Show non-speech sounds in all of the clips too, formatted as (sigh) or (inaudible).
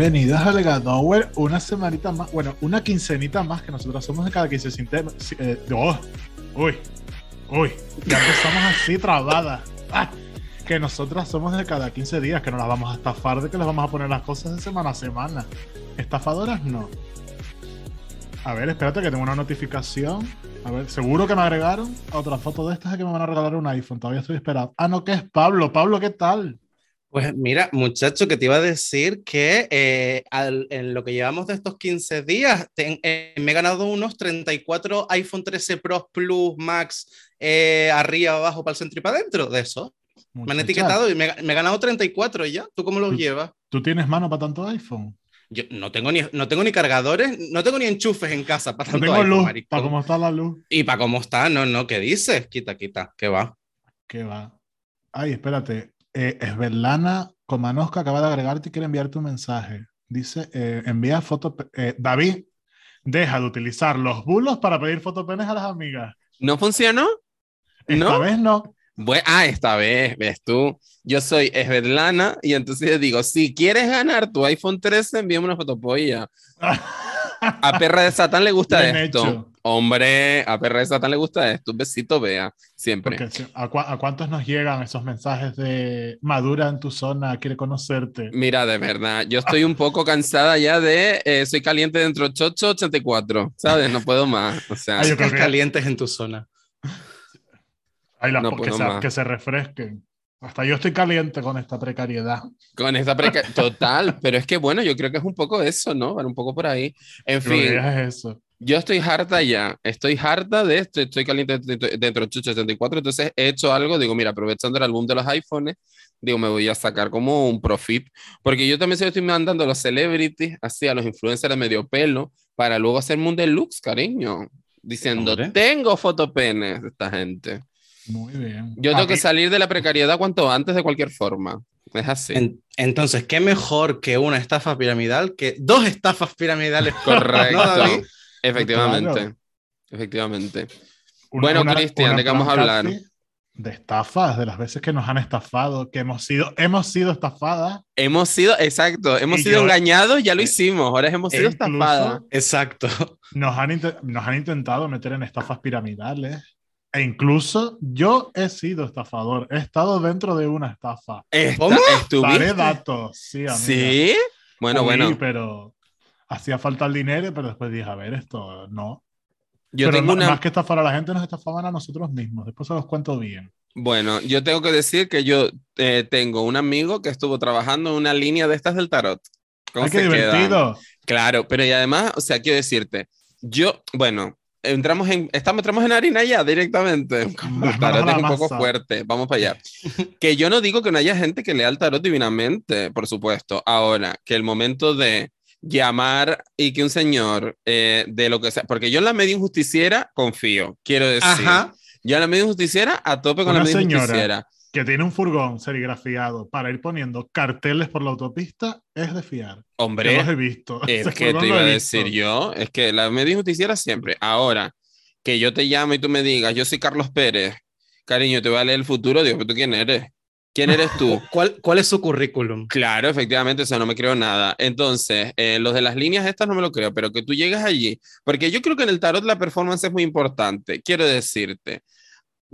Bienvenidos a Legadower, una semanita más, bueno, una quincenita más que nosotros somos de cada quince. Eh, oh, uy, uy, ya empezamos así trabada. Ah, que nosotras somos de cada 15 días, que no las vamos a estafar, de que les vamos a poner las cosas de semana a semana. Estafadoras no. A ver, espérate que tengo una notificación. A ver, seguro que me agregaron otra foto de estas que me van a regalar un iPhone. Todavía estoy esperando. Ah, no, que es Pablo. Pablo, ¿qué tal? Pues mira, muchacho, que te iba a decir que eh, en lo que llevamos de estos 15 días, eh, me he ganado unos 34 iPhone 13 Pro Plus Max eh, arriba, abajo, para el centro y para adentro de eso. Me han etiquetado y me, he ganado 34 ya. ¿Tú cómo los llevas? ¿Tú tienes mano para tanto iPhone? Yo no tengo ni, no tengo ni cargadores, no tengo ni enchufes en casa para tanto no tengo luz, para cómo está la luz. Y para cómo está, no, no, ¿qué dices? Quita, quita, ¿qué va? ¿Qué va? Ay, espérate. Eh, Esberlana Comanosca acaba de agregarte y quiere enviarte un mensaje. Dice, eh, envía foto. Eh, David, deja de utilizar los bulos para pedir fotopenes a las amigas. ¿No funcionó? Esta vez no. Bueno, ah, esta vez, ves tú. Yo soy Esvedlana y entonces digo, si quieres ganar tu iPhone 13, envíame una fotopolla. (laughs) a perra de Satán le gusta esto. Hombre, a perra de Satán le gusta esto. Un besito, vea, siempre. ¿a, cuántos nos llegan esos mensajes de madura en tu zona, quiere conocerte? Mira, de verdad, yo estoy un poco cansada ya de eh, soy caliente dentro de 884, ¿sabes? No puedo más. O sea, Ay, calientes en tu zona. Ay, las que, se, que se refresquen. Hasta yo estoy caliente con esta precariedad. Con esta precariedad, total, pero es que bueno, yo creo que es un poco eso, ¿no? un poco por ahí. En fin. Es eso. Yo estoy harta ya, estoy harta de esto, estoy caliente dentro de 74, entonces he hecho algo, digo, mira, aprovechando el álbum de los iPhones, digo, me voy a sacar como un profit, porque yo también se estoy mandando a los celebrities, así a los influencers de medio pelo, para luego hacer un deluxe, cariño, diciendo, tengo fotopenes de esta gente. Muy bien. Yo tengo que salir de la precariedad cuanto antes de cualquier forma. Es así. entonces, ¿qué mejor que una estafa piramidal que dos estafas piramidales? (laughs) Correcto. Efectivamente. Efectivamente. bueno, Cristian, ¿de qué vamos a hablar? De estafas, de las veces que nos han estafado, que hemos sido, hemos sido estafadas. Hemos sido, exacto, hemos sido engañados, ya lo hicimos, ahora hemos sido estafadas. Exacto. (laughs) Nos han, nos han intentado meter en estafas piramidales. E incluso yo he sido estafador, he estado dentro de una estafa. ¿Cómo? Daré datos, sí, amiga. ¿Sí? Bueno, bueno. pero hacía falta el dinero, pero después dije, a ver, esto no. Yo tengo una... más que estafar a la gente, nos estafaban a nosotros mismos. Después se los cuento bien. Bueno, yo tengo que decir que yo eh, tengo un amigo que estuvo trabajando en una línea de estas del tarot. ¿Cómo ¡Ay, qué divertido! Claro, pero y además, o sea, quiero decirte, yo, bueno, entramos en, estamos, entramos en harina ya directamente. (laughs) El tarot es un poco fuerte, vamos para allá. (laughs) que yo no digo que no haya gente que lea el tarot divinamente, por supuesto. Ahora, que el momento de llamar y que un señor eh, de lo que sea, porque yo en la media injusticiera confío, quiero decir. Yo en la media injusticiera a tope con la media injusticiera que tiene un furgón serigrafiado para ir poniendo carteles por la autopista es de fiar. Hombre, los he visto. (laughs) Es que te iba a decir yo, es que la media justiciera siempre. Ahora, que yo te llamo y tú me digas, yo soy Carlos Pérez, cariño, te voy a leer el futuro, digo, ¿tú quién eres? ¿Quién eres tú? (laughs) ¿Cuál, ¿Cuál es su currículum? Claro, efectivamente, o sea, no me creo nada. Entonces, eh, los de las líneas estas no me lo creo, pero que tú llegas allí, porque yo creo que en el tarot la performance es muy importante. Quiero decirte,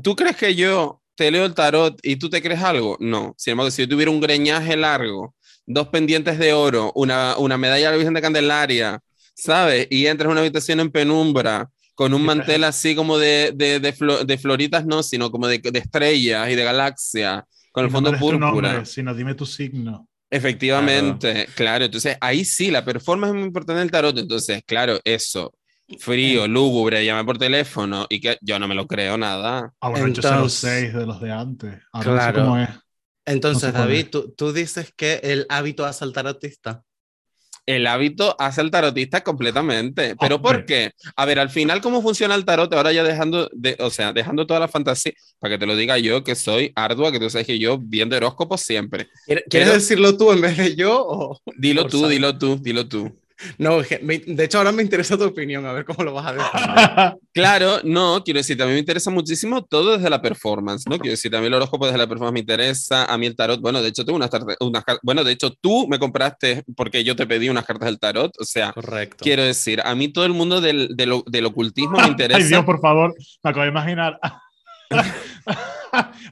¿tú crees que yo te leo el tarot y tú te crees algo. No, sin embargo, si yo tuviera un greñaje largo, dos pendientes de oro, una, una medalla de la Virgen de Candelaria, ¿sabes? Y entras en una habitación en penumbra, con un mantel así como de, de, de, floritas, no, sino como de, estrellas y de galaxia, con el fondo púrpura. sino dime tu signo. Efectivamente, claro. Entonces ahí sí, la performance es muy importante en el tarot. Entonces, claro, eso frío, lúgubre, llame por teléfono y que yo no me lo creo nada. Ah, bueno, Entonces, de los de antes. claro. es. Entonces, David, tú, tú, dices que el hábito hace al tarotista. El hábito hace al tarotista completamente. ¿Pero por qué? A ver, al final, ¿cómo funciona el tarot? Ahora ya dejando, de, o sea, dejando toda la fantasía, para que te lo diga yo, que soy ardua, que tú sabes que yo viendo horóscopo siempre. ¿Quieres decirlo tú en vez de yo? dilo tú, dilo tú, dilo tú. No, je- me- de hecho ahora me interesa tu opinión, a ver cómo lo vas a decir. (laughs) Claro, no, quiero decir, también me interesa muchísimo todo desde la performance, ¿no? Quiero decir, también el horóscopo desde la performance me interesa, a mí el tarot, bueno, de hecho tengo unas, unas bueno, de hecho tú me compraste porque yo te pedí unas cartas del tarot, o sea, Correcto. quiero decir, a mí todo el mundo del, del, del ocultismo me (laughs) interesa. Ay, Dios, por favor. Me acabo de imaginar (laughs)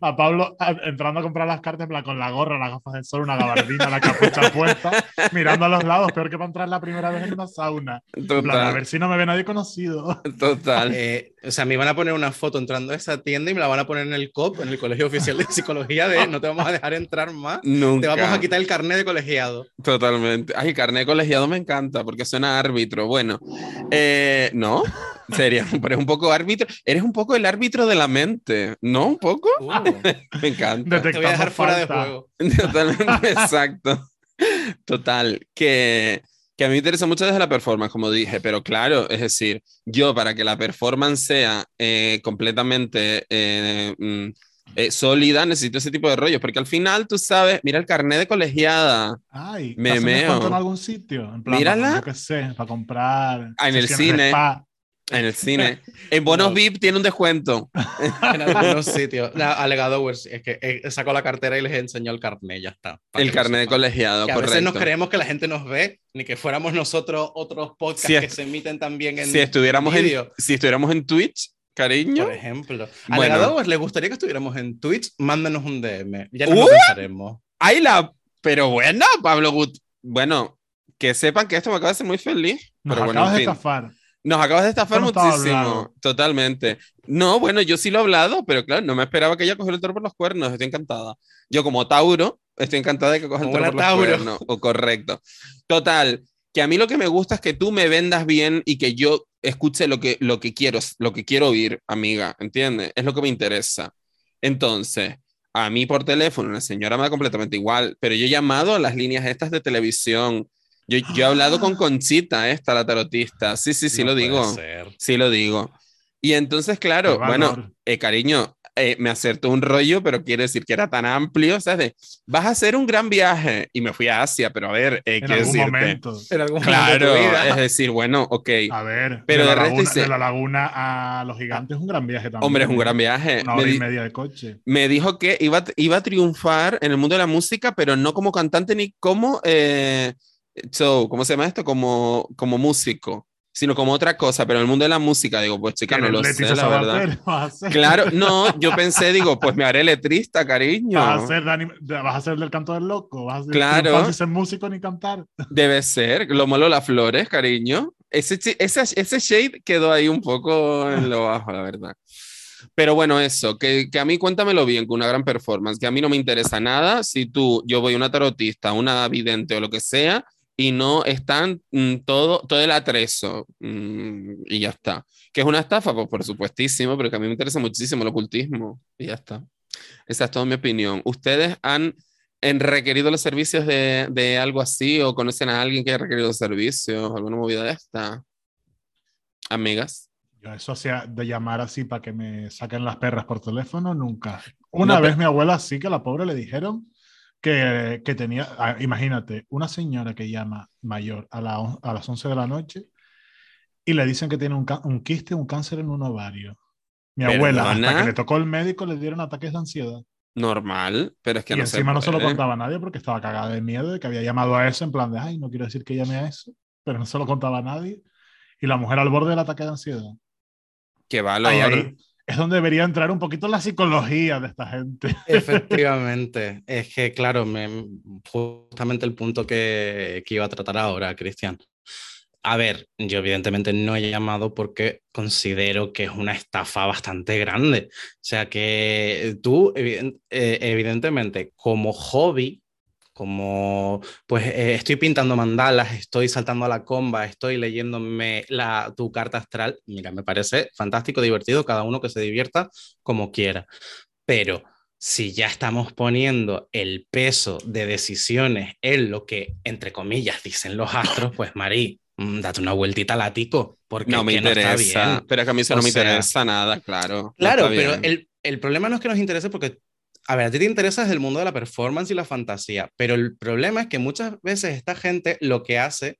a Pablo a- entrando a comprar las cartas plan, con la gorra, las gafas de sol, una gabardina, la capucha puesta, mirando a los lados, peor que para entrar la primera vez en una sauna. En plan, a Total, ver si no me ve nadie conocido. total. Eh, o sea, me van a poner una foto entrando a esa tienda y me la van a poner en el COP, en el Colegio Oficial de Psicología, de no te vamos a dejar entrar más, Nunca. te vamos a quitar el carnet de colegiado. Totalmente. Ay, carnet de colegiado me encanta porque suena árbitro. Bueno, eh, no, sería, (laughs) pero es un poco árbitro. Eres un poco el árbitro de la mente, ¿no? Un poco. Uh, (laughs) Me encanta. te voy a dejar fuera de juego. (laughs) Totalmente, exacto. Total, que, que a mí me interesa mucho desde la performance, como dije, pero claro, es decir, yo para que la performance sea eh, completamente eh, mm, eh, sólida, necesito ese tipo de rollos, porque al final tú sabes, mira el carnet de colegiada Ay, Me ¿te hacen meo. en algún sitio? En plan, Mírala. para- yo qué sé, para comprar. Ah, en el cine. spa. En el cine. (laughs) En bonos No. VIP tiene un descuento. (laughs) En algunos sitios. Alegado, es que eh, sacó la cartera y les enseñó el carnet, ya está. El carnet de colegiado, Que a veces correcto. nos creemos que la gente nos ve, ni que fuéramos nosotros otros podcasts Si es- que se emiten también en Si estuviéramos, en, vídeo. si estuviéramos en Twitch, cariño. Por ejemplo. Bueno. ¿les gustaría que estuviéramos en Twitch? Mándenos un DM. Ya no ¡Uh! lo pensaremos. ¡Ay, la! Pero bueno, Pablo Gut. Bueno, que sepan que esto me acaba de hacer muy feliz. Nos pero bueno, en de fin. estafar. Nos acabas de estafar no muchísimo. Totalmente. No, bueno, yo sí lo he hablado, pero claro, no me esperaba que ella cogiera el toro por los cuernos. Estoy encantada. Yo, como Tauro, estoy encantada de que coja el toro por los Tauro. cuernos. O correcto. Total. Que a mí lo que me gusta es que tú me vendas bien y que yo escuche lo que, lo que quiero, lo que quiero oír, amiga. ¿Entiendes? Es lo que me interesa. Entonces, a mí por teléfono, la señora me da completamente igual, pero yo he llamado a las líneas estas de televisión. Yo, yo he hablado con. (gasps) Conchita, esta, la tarotista. Sí, sí, sí, No lo digo. ser. Sí, lo digo. Y entonces, claro, bueno, eh, cariño, eh, me acertó un rollo, pero quiere decir que era tan amplio, ¿sabes? De, vas a hacer un gran viaje. Y me fui a Asia, pero a ver, eh, En quiero algún momento. En algún Claro, momento de vida. es decir, bueno, ok. A ver, Pero de, la laguna, dice- de la laguna a los gigantes es un gran viaje también. Hombre, es un gran viaje. Una Me, hora y di- media de coche. me dijo que iba, a- iba a triunfar en el mundo de la música, pero no como cantante ni como eh, show, ¿cómo se llama esto? Como, como músico, sino como otra cosa, pero en el mundo de la música, digo, pues chica, no ¿Eres lo sé, la verdad. Ser, Claro, (laughs) no, yo pensé, digo, pues me haré letrista, cariño. vas a ser, Dani- vas a ser del canto del loco. Vas a ser Claro. triunfar sin ser músico ni cantar. (laughs) Debe ser, lo malo las flores, cariño. Ese, ese, ese shade quedó ahí un poco en lo bajo, la verdad. Pero bueno, eso, que, que a mí cuéntamelo bien, con una gran performance, que a mí no me interesa nada si tú, yo voy a una tarotista, una vidente o lo que sea, y no están mm, todo, todo el atrezo, mm, y ya está. Que es una estafa, pues por supuestísimo, pero que a mí me interesa muchísimo el ocultismo, y ya está. Esa es toda mi opinión. ¿Ustedes han requerido los servicios de, de algo así o conocen a alguien que haya requerido los servicios, alguna movida de esta? Amigas. Yo eso hacía de llamar así para que me saquen las perras por teléfono, nunca. Una No, vez pero- mi abuela sí que a la pobre le dijeron que, que tenía, ah, imagínate, una señora que llama mayor a, la a las 11 de la noche y le dicen que tiene un, un quiste, un cáncer en un ovario. Mi abuela, hasta que le tocó el médico, le dieron ataques de ansiedad. Normal, pero es que y no se encima no se lo contaba a nadie porque estaba cagada de miedo de que había llamado a eso en plan de, ay, no quiero decir que llame a eso, pero no se lo contaba a nadie. Y la mujer al borde del ataque de ansiedad. Qué valor. Ahí, ahí es donde debería entrar un poquito la psicología de esta gente. (laughs) Efectivamente, es que claro, me, justamente el punto que, que iba a tratar ahora, Cristian. A ver, yo evidentemente no he llamado porque considero que es una estafa bastante grande. O sea que tú, eh, evidentemente, como hobby, como pues eh, estoy pintando mandalas, estoy saltando a la comba, estoy leyéndome la, tu carta astral, mira, me parece fantástico, divertido, cada uno que se divierta como quiera. Pero si ya estamos poniendo el peso de decisiones en lo que, entre comillas, dicen los astros, pues Marí, mm, date una vueltita al ático, porque no me que no está interesa. bien. pero es que a mí eso O no me sea, interesa nada, claro. no Claro, está pero el, el problema no es que nos interese porque, a ver, a ti te interesa desde el mundo de la performance y la fantasía, pero el problema es que muchas veces esta gente lo que hace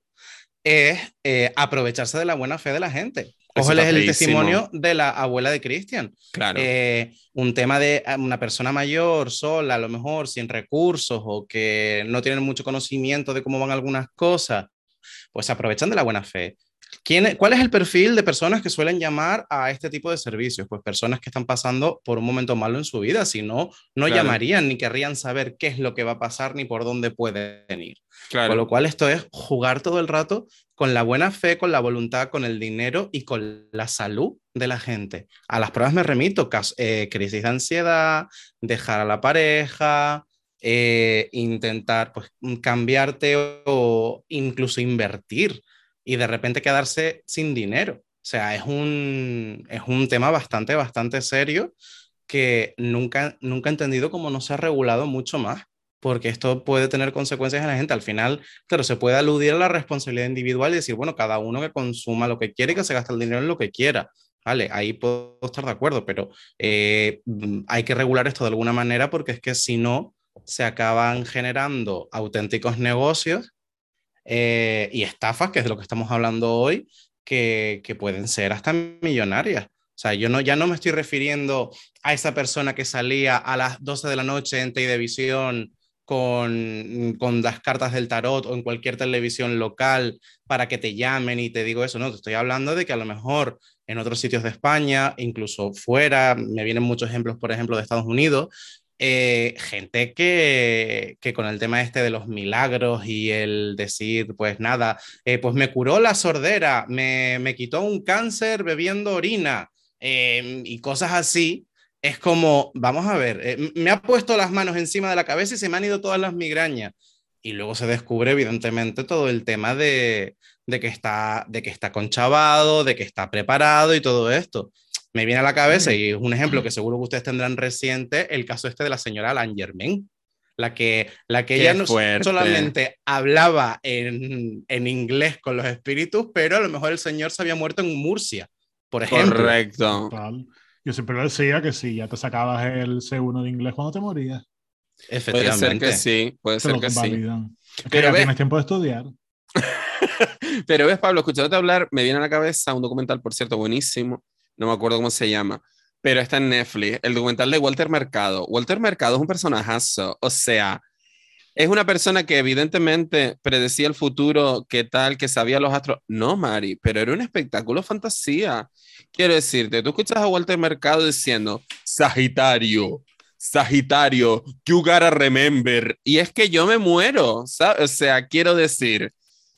es eh, aprovecharse de la buena fe de la gente. Cógeles está el testimonio de la abuela de Cristian. Claro. Eh, un tema de eh, una persona mayor, sola, a lo mejor sin recursos o que no tienen mucho conocimiento de cómo van algunas cosas, pues se aprovechan de la buena fe. ¿Quién, es- ¿Cuál es el perfil de personas que suelen llamar a este tipo de servicios? Pues personas que están pasando por un momento malo en su vida, si no, no Claro. llamarían ni querrían saber qué es lo que va a pasar ni por dónde pueden ir. claro. Con lo cual esto es jugar todo el rato con la buena fe, con la voluntad, con el dinero y con la salud de la gente. A las pruebas me remito, eh, crisis de ansiedad, dejar a la pareja, eh, intentar pues, cambiarte o, o incluso invertir y de repente quedarse sin dinero. O sea, es un, es un tema bastante, bastante serio que nunca, nunca he entendido cómo no se ha regulado mucho más porque esto puede tener consecuencias en la gente. Al final, claro, se puede aludir a la responsabilidad individual y decir, bueno, cada uno que consuma lo que quiere y que se gaste el dinero en lo que quiera. Vale, ahí puedo estar de acuerdo, pero eh, mm, hay que regular esto de alguna manera porque es que si no, se acaban generando auténticos negocios eh, y estafas, que es de lo que estamos hablando hoy, que, que pueden ser hasta millonarias. O sea, yo no, ya no me estoy refiriendo a esa persona que salía a las 12 de la noche en televisión con, con las cartas del tarot o en cualquier televisión local para que te llamen y te digo eso, no, te estoy hablando de que a lo mejor en otros sitios de España, incluso fuera, me vienen muchos ejemplos, por ejemplo, de Estados Unidos, eh, gente que, que con el tema este de los milagros y el decir, pues nada, eh, pues me curó la sordera, me, me quitó un cáncer bebiendo orina eh, y cosas así, es como, vamos a ver, eh, me ha puesto las manos encima de la cabeza y se me han ido todas las migrañas. Y luego se descubre, evidentemente, todo el tema de, de, que, está, de que está conchavado, de que está preparado y todo esto. Me viene a la cabeza, y es un ejemplo que seguro que ustedes tendrán reciente, el caso este de la señora Alain Germain, la que, la que Qué ella no fuerte. solamente hablaba en, en inglés con los espíritus, pero a lo mejor el señor se había muerto en Murcia, por ejemplo. Correcto. Yo siempre decía que sí, ya te sacabas el C1 de inglés cuando te morías. Puede ser Efectivamente. que sí, puede ser que sí. convalidan. Es que Pero ya ves- tienes tiempo de estudiar. (laughs) Pero ves, Pablo, escuchándote hablar, me viene a la cabeza un documental, por cierto, buenísimo. No me acuerdo cómo se llama, pero está en Netflix. El documental de Walter Mercado. Walter Mercado es un personajazo. O sea, es una persona que evidentemente predecía el futuro, qué tal, que sabía los astros. No, Mari, pero era un espectáculo fantasía. Quiero decirte, tú escuchas a Walter Mercado diciendo, Sagitario, Sagitario, you gotta remember. Y es que yo me muero, ¿sabes? O sea, quiero decir,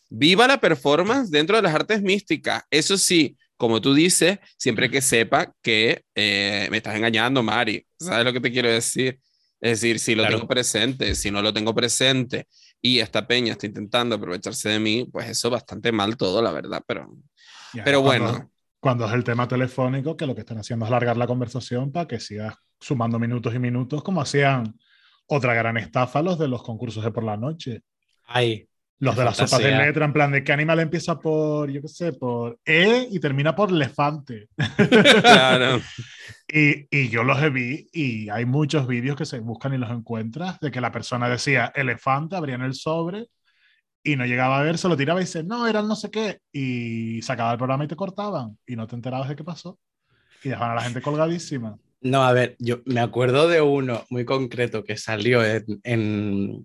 viva la performance dentro de las artes místicas. Eso sí, como tú dices, siempre que sepa que eh, me estás engañando, Mari. ¿Sabes lo que te quiero decir? Es decir, si lo Claro. tengo presente, si no lo tengo presente y esta peña está intentando aprovecharse de mí, pues eso bastante mal todo, la verdad, pero, Ya, pero cuando- bueno, Cuando es el tema telefónico, que lo que están haciendo es alargar la conversación para que sigas sumando minutos y minutos, como hacían otra gran estafa los de los concursos de por la noche. Ay, Los de las sopas de letra, en plan de qué animal empieza por, yo qué sé, por E y termina por elefante. claro. (laughs) Y, y yo los vi y hay muchos vídeos que se buscan y los encuentras de que la persona decía elefante, abrían el sobre y no llegaba a ver, se lo tiraba y dice, no, era el no sé qué. Y se acababa el programa y te cortaban y no te enterabas de qué pasó. Y dejaban a la gente colgadísima. No, a ver, yo me acuerdo de uno muy concreto que salió en,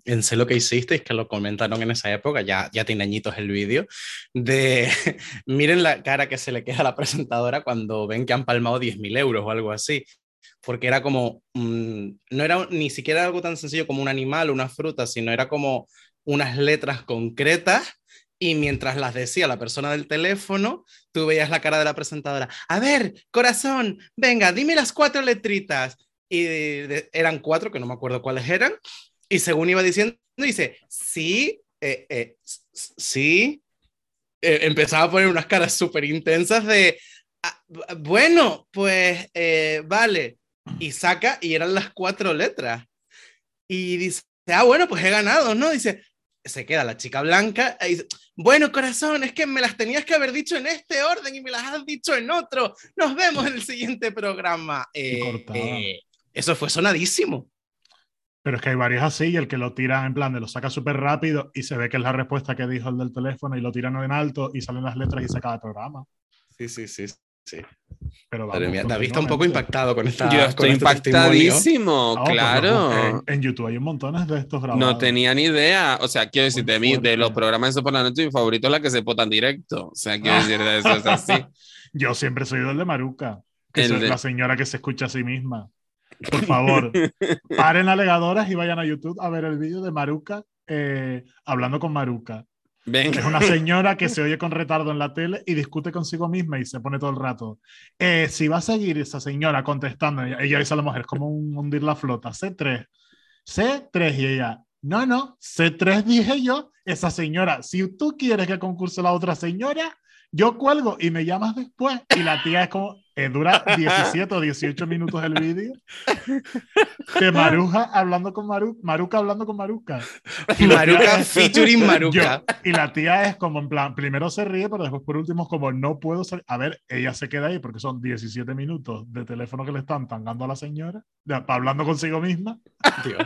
en, Sé lo que hicisteis, que lo comentaron en esa época, ya, ya tiene añitos el vídeo, de (laughs) miren la cara que se le queda a la presentadora cuando ven que han palmado 10.000 euros o algo así, porque era como, mm, no era ni siquiera algo tan sencillo como un animal una fruta, sino era como unas letras concretas y mientras las decía la persona del teléfono, tú veías la cara de la presentadora. A ver, corazón, venga, dime las cuatro letritas. Y eran cuatro, que no me acuerdo cuáles eran. Y según iba diciendo, dice, sí, eh, eh, sí. Eh, empezaba a poner unas caras súper intensas de, "Ah, bueno, pues eh, vale. Y saca, y eran las cuatro letras. Y dice, ah, bueno, pues he ganado, ¿no? Dice, se queda la chica blanca y dice, bueno, corazón, es que me las tenías que haber dicho en este orden y me las has dicho en otro. Nos vemos en el siguiente programa. Eh, eh, eso fue sonadísimo. Pero es que hay varios así y el que lo tira en plan de lo saca súper rápido y se ve que es la respuesta que dijo el del teléfono y lo tiran en alto y salen las letras y se acaba el programa. Sí, sí, sí. Sí. Pero Madre vamos, mía, David está un poco impactado con esta. Yo con estoy este impactadísimo, No, claro. no, en, en YouTube hay un montón de estos grabados. No tenía ni idea. O sea, quiero decir, de, mí, de los programas de eso por la noche, mi favorito es la que se potan directo. O sea, quiero decir, de eso es así. (laughs) Yo siempre soy del de Maruca, que El es de- la señora que se escucha a sí misma. Por favor, (laughs) paren alegadoras y vayan a YouTube a ver el vídeo de Maruca eh, hablando con Maruca. Venga. Es una señora que se oye con retardo en la tele y discute consigo misma y se pone todo el rato. Eh, si va a seguir esa señora contestando, ella, dice a la mujer, es como un hundir la flota, C3, C3 y ella, no, no, C3 dije yo, esa señora, si tú quieres que concurse la otra señora, yo cuelgo y me llamas después. Y la tía es como, eh, dura 17 o 18 minutos el vídeo de Maruja hablando con Maru, Maruca hablando con Maruca. (laughs) Y Maruca es- featuring Maruca. yo. Y la tía es como en plan, primero se ríe, pero después por último es como no puedo ser. A ver, ella se queda ahí porque son 17 minutos de teléfono que le están tangando a la señora, ya, hablando consigo misma, Tío.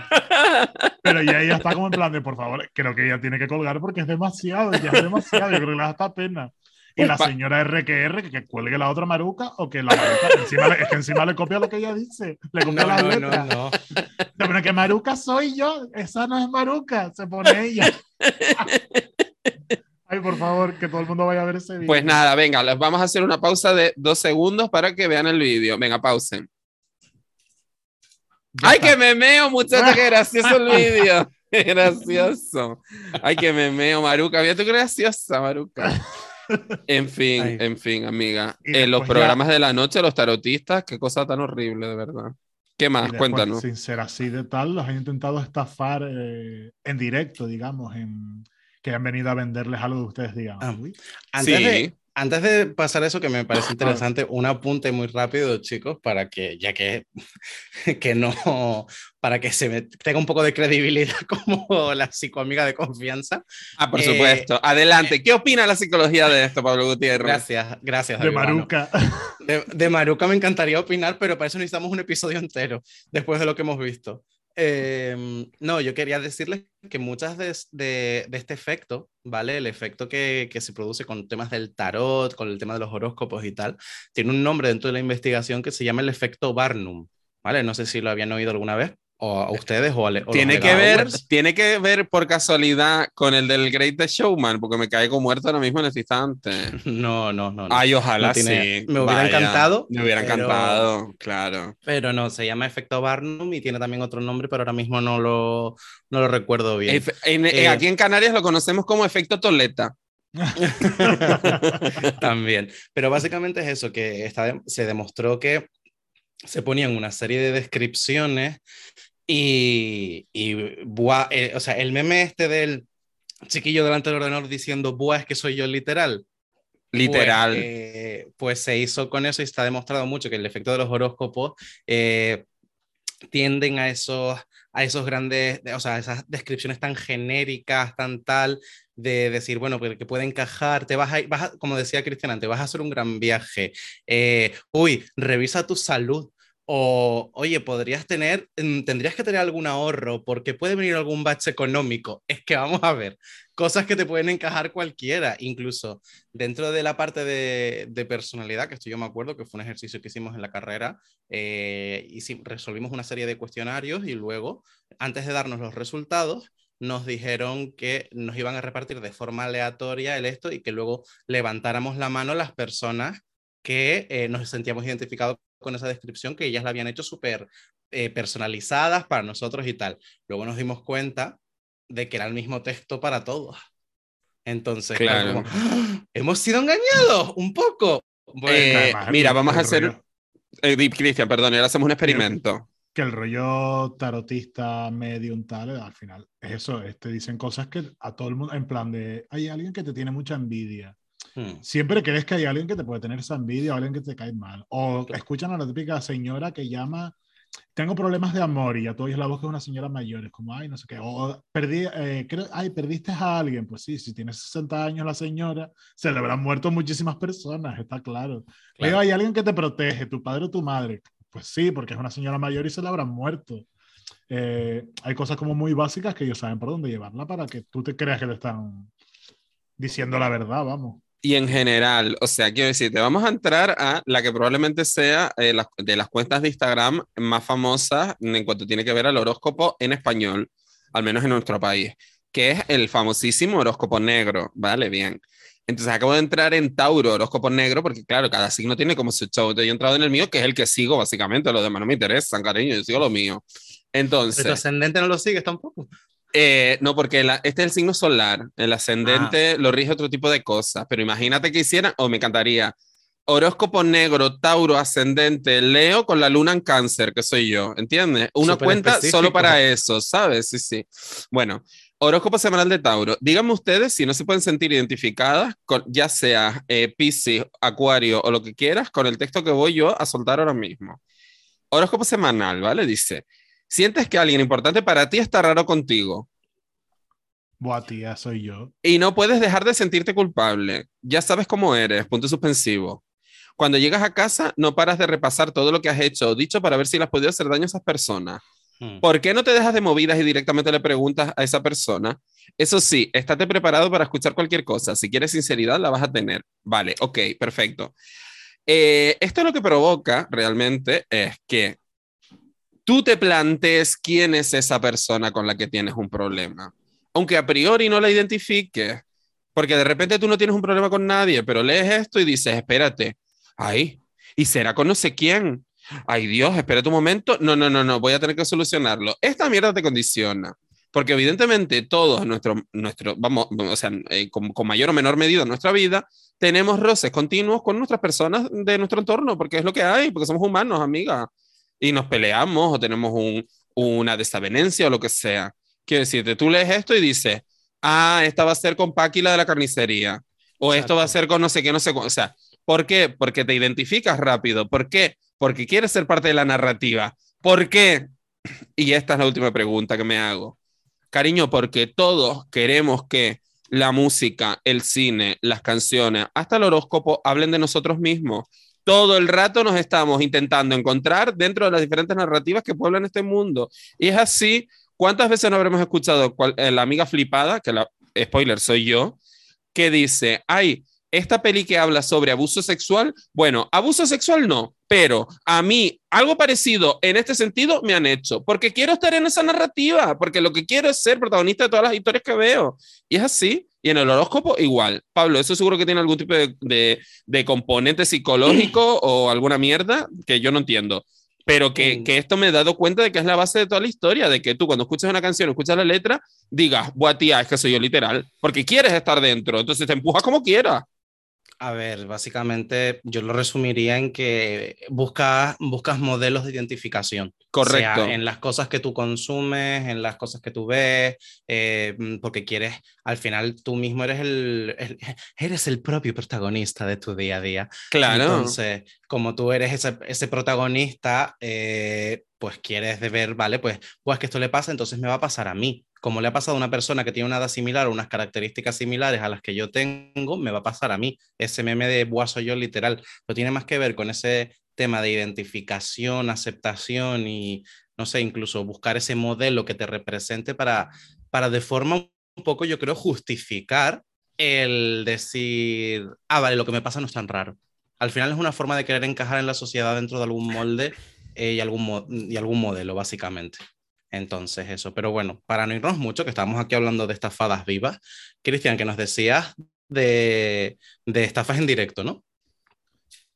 pero ya ella está como en plan de por favor, creo que ella tiene que colgar porque es demasiado, ya es demasiado, yo creo que le da hasta pena. Y la señora RQR que, cuelgue la otra maruca o que la maruca, encima le- es que encima le copia lo que ella dice, le copia No, las no, letras. no, no. (laughs) Pero que Maruca soy yo, esa no es Maruca, se pone ella. (laughs) Ay, por favor, que todo el mundo vaya a ver ese video. Pues nada, venga, les vamos a hacer una pausa de dos segundos para que vean el vídeo. Venga, pausen. Ya ¡Ay, está. que me meo, muchacha! ¡Qué gracioso el (laughs) vídeo! ¡Qué gracioso! ¡Ay, que me meo, Maruca! Mira tú qué graciosa, Maruca. En fin, Ay. en fin, amiga. En los después ya- programas de la noche, los tarotistas, qué cosa tan horrible, de verdad. ¿Qué más? después, Cuéntanos. Sin ser así de tal, los han intentado estafar eh, en directo, digamos, en, que han venido a venderles algo de ustedes, digan. Ah. "Uy, Antes, Sí. de, antes de pasar eso, que me parece interesante, un apunte muy rápido, chicos, para que, ya que, (laughs) que no, para que se me tenga un poco de credibilidad (laughs) como la psicoamiga de confianza. Ah, por Eh, supuesto. Adelante. ¿Qué opina la psicología de esto, Pablo Gutiérrez? Gracias, gracias. de David Urbano. Maruca. De, de Maruca me encantaría opinar, pero para eso necesitamos un episodio entero, después de lo que hemos visto. Eh, no, yo quería decirles que muchas de, de, de este efecto, ¿vale? El efecto que, que, se produce con temas del tarot, con el tema de los horóscopos y tal, tiene un nombre dentro de la investigación que se llama el efecto Barnum, ¿vale? No sé si lo habían oído alguna vez, o a ustedes, o, a, o tiene que ver Tiene que ver por casualidad con el del Great Showman, porque me caigo muerto ahora mismo en este instante. (laughs) No, no, no. no. Ay, ojalá no tiene, sí. Me hubiera Vaya, encantado. Me hubiera pero- encantado, claro. Pero no, se llama efecto Barnum y tiene también otro nombre, pero ahora mismo no lo, no lo recuerdo bien. Efe- en- Eh, aquí en Canarias lo conocemos como efecto Toleta. (laughs) También. Pero básicamente es eso, que está, se demostró que se ponían una serie de descripciones y, y buah, eh, o sea, el meme este del chiquillo delante del ordenador diciendo, buah, es que soy yo literal. Literal. Pues, eh, pues se hizo con eso y está demostrado mucho que el efecto de los horóscopos eh, tienden a esos, a esos grandes, o sea, esas descripciones tan genéricas, tan tal, de decir, bueno, que puede encajar, te vas a, vas a, como decía Cristian antes, vas a hacer un gran viaje, eh, uy, revisa tu salud, o oye, podrías tener, mm, tendrías que tener algún ahorro porque puede venir algún bache económico. (laughs) Es que vamos a ver, cosas que te pueden encajar cualquiera, incluso dentro de la parte de, personalidad, que esto yo me acuerdo que fue un ejercicio que hicimos en la carrera, eh, y sí, resolvimos una serie de cuestionarios y luego, antes de darnos los resultados, nos dijeron que nos iban a repartir de forma aleatoria el esto y que luego levantáramos la mano las personas que eh, nos sentíamos identificados con esa descripción, que ellas la habían hecho súper eh, personalizadas para nosotros y tal. Luego nos dimos cuenta de que era el mismo texto para todos. Entonces, Claro. como, ¡Ah! hemos sido engañados un poco. Bueno, Eh, además, mira, vamos a hacer. Eh, Cristian, perdón, y ahora hacemos un experimento. que el rollo tarotista medium tal, al final es eso, es, te dicen cosas que a todo el mundo, en plan de, hay alguien que te tiene mucha envidia. Hmm, Siempre crees que hay alguien que te puede tener esa envidia o alguien que te cae mal. O Claro. escuchan a la típica señora que llama, tengo problemas de amor y ya tú oyes la voz que es una señora mayor. Es como, ay, no sé qué. O perdí, eh, creo, ay, perdiste a alguien. Pues sí, si tiene 60 años la señora, se le habrán muerto muchísimas personas, está claro. Claro. Luego hay alguien que te protege, tu padre o tu madre. Pues sí, porque es una señora mayor y se la habrán muerto. eh, hay cosas como muy básicas que ellos saben por dónde llevarla para que tú te creas que te están diciendo la verdad, vamos. Y en general, o sea, quiero decirte, vamos a entrar a la que probablemente sea eh, la- de las cuentas de Instagram más famosas en cuanto tiene que ver al horóscopo en español, al menos en nuestro país, que es el famosísimo horóscopo negro, ¿vale? Bien. Entonces acabo de entrar en Tauro, horóscopo negro, porque claro, cada signo tiene como su show. Yo he entrado en el mío, que es el que sigo, básicamente. Los demás no me interesan, cariño, yo sigo lo mío. Entonces, ascendente no lo sigues tampoco. Eh, no, porque la- este es el signo solar. El ascendente lo rige otro tipo de cosas. Pero imagínate que hicieran, o me encantaría, horóscopo negro, Tauro, ascendente, Leo con la luna en cáncer, que soy yo, ¿entiendes? Una cuenta específico. solo para eso, ¿sabes? Sí, sí. Bueno, horóscopo semanal de Tauro. Díganme ustedes si no se pueden sentir identificadas, con, ya sea eh, Piscis, Acuario o lo que quieras, con el texto que voy yo a soltar ahora mismo. Horóscopo semanal, ¿vale? Dice, sientes que alguien importante para ti está raro contigo Buah, tía, soy yo. y no puedes dejar de sentirte culpable. Ya sabes cómo eres, punto suspensivo. Cuando llegas a casa, no paras de repasar todo lo que has hecho o dicho para ver si le has podido hacer daño a esas personas. Mm. ¿Por qué no te dejas de movidas y directamente le preguntas a esa persona? Eso sí, estate preparado para escuchar cualquier cosa. Si quieres sinceridad, la vas a tener. Vale, ok, perfecto. Eh, esto lo que provoca realmente es que tú te plantees quién es esa persona con la que tienes un problema. Aunque a priori no la identifiques, porque de repente tú no tienes un problema con nadie, pero lees esto y dices, espérate, ay, ¿y será con no sé quién? Ay Dios, espérate un momento. No, no, no, no, voy a tener que solucionarlo. Esta mierda te condiciona. Porque evidentemente todos, nuestro, nuestro, vamos, o sea, eh, con, con mayor o menor medida en nuestra vida, tenemos roces continuos con nuestras personas de nuestro entorno, porque es lo que hay, porque somos humanos, amiga. Y nos peleamos o tenemos un, una desavenencia o lo que sea. Quiero decirte, tú lees esto y dices, ah, esta va a ser con Paqui la de la carnicería. O esto va a Exacto. ser con no sé qué, no sé cuál. O sea, ¿por qué? Porque te identificas rápido. ¿Por qué? Porque quieres ser parte de la narrativa. ¿Por qué? Y esta es la última pregunta que me hago. Cariño, porque todos queremos que la música, el cine, las canciones, hasta el horóscopo hablen de nosotros mismos. Todo el rato nos estamos intentando encontrar dentro de las diferentes narrativas que pueblan este mundo. Y es así, ¿cuántas veces no habremos escuchado cual- eh, la amiga flipada, que la spoiler soy yo, que dice, ay, esta peli que habla sobre abuso sexual, bueno, abuso sexual no, pero a mí algo parecido en este sentido me han hecho, porque quiero estar en esa narrativa, porque lo que quiero es ser protagonista de todas las historias que veo. Y es así. Y en el horóscopo igual. Pablo, eso seguro que tiene algún tipo de, de, de componente psicológico (clears throat) o alguna mierda que yo no entiendo. Pero que, Mm. que esto me he dado cuenta de que es la base de toda la historia, de que tú cuando escuchas una canción, escuchas la letra, digas, buah, tía, es que soy yo literal, porque quieres estar dentro, entonces te empujas como quieras. A ver, básicamente yo lo resumiría en que buscas, buscas modelos de identificación. Correcto. Sea en las cosas que tú consumes, en las cosas que tú ves, eh, mm, porque quieres, al final tú mismo eres el, el- (laughs) eres el propio protagonista de tu día a día. Claro. Entonces, como tú eres ese, ese protagonista, eh, pues quieres de ver, vale, pues, pues que esto le pasa, entonces me va a pasar a mí. Como le ha pasado a una persona que tiene una edad similar o unas características similares a las que yo tengo, me va a pasar a mí. Ese meme de buah soy yo literal, no tiene más que ver con ese tema de identificación, aceptación y, no sé, incluso buscar ese modelo que te represente para, para de forma un poco, yo creo, justificar el decir, ah, vale, lo que me pasa no es tan raro. Al final es una forma de querer encajar en la sociedad dentro de algún molde eh, y, algún y algún modelo, básicamente. Entonces, eso. Pero bueno, para no irnos mucho, que estamos aquí hablando de estafadas vivas, Cristian, que nos decías de, de estafas en directo, ¿no?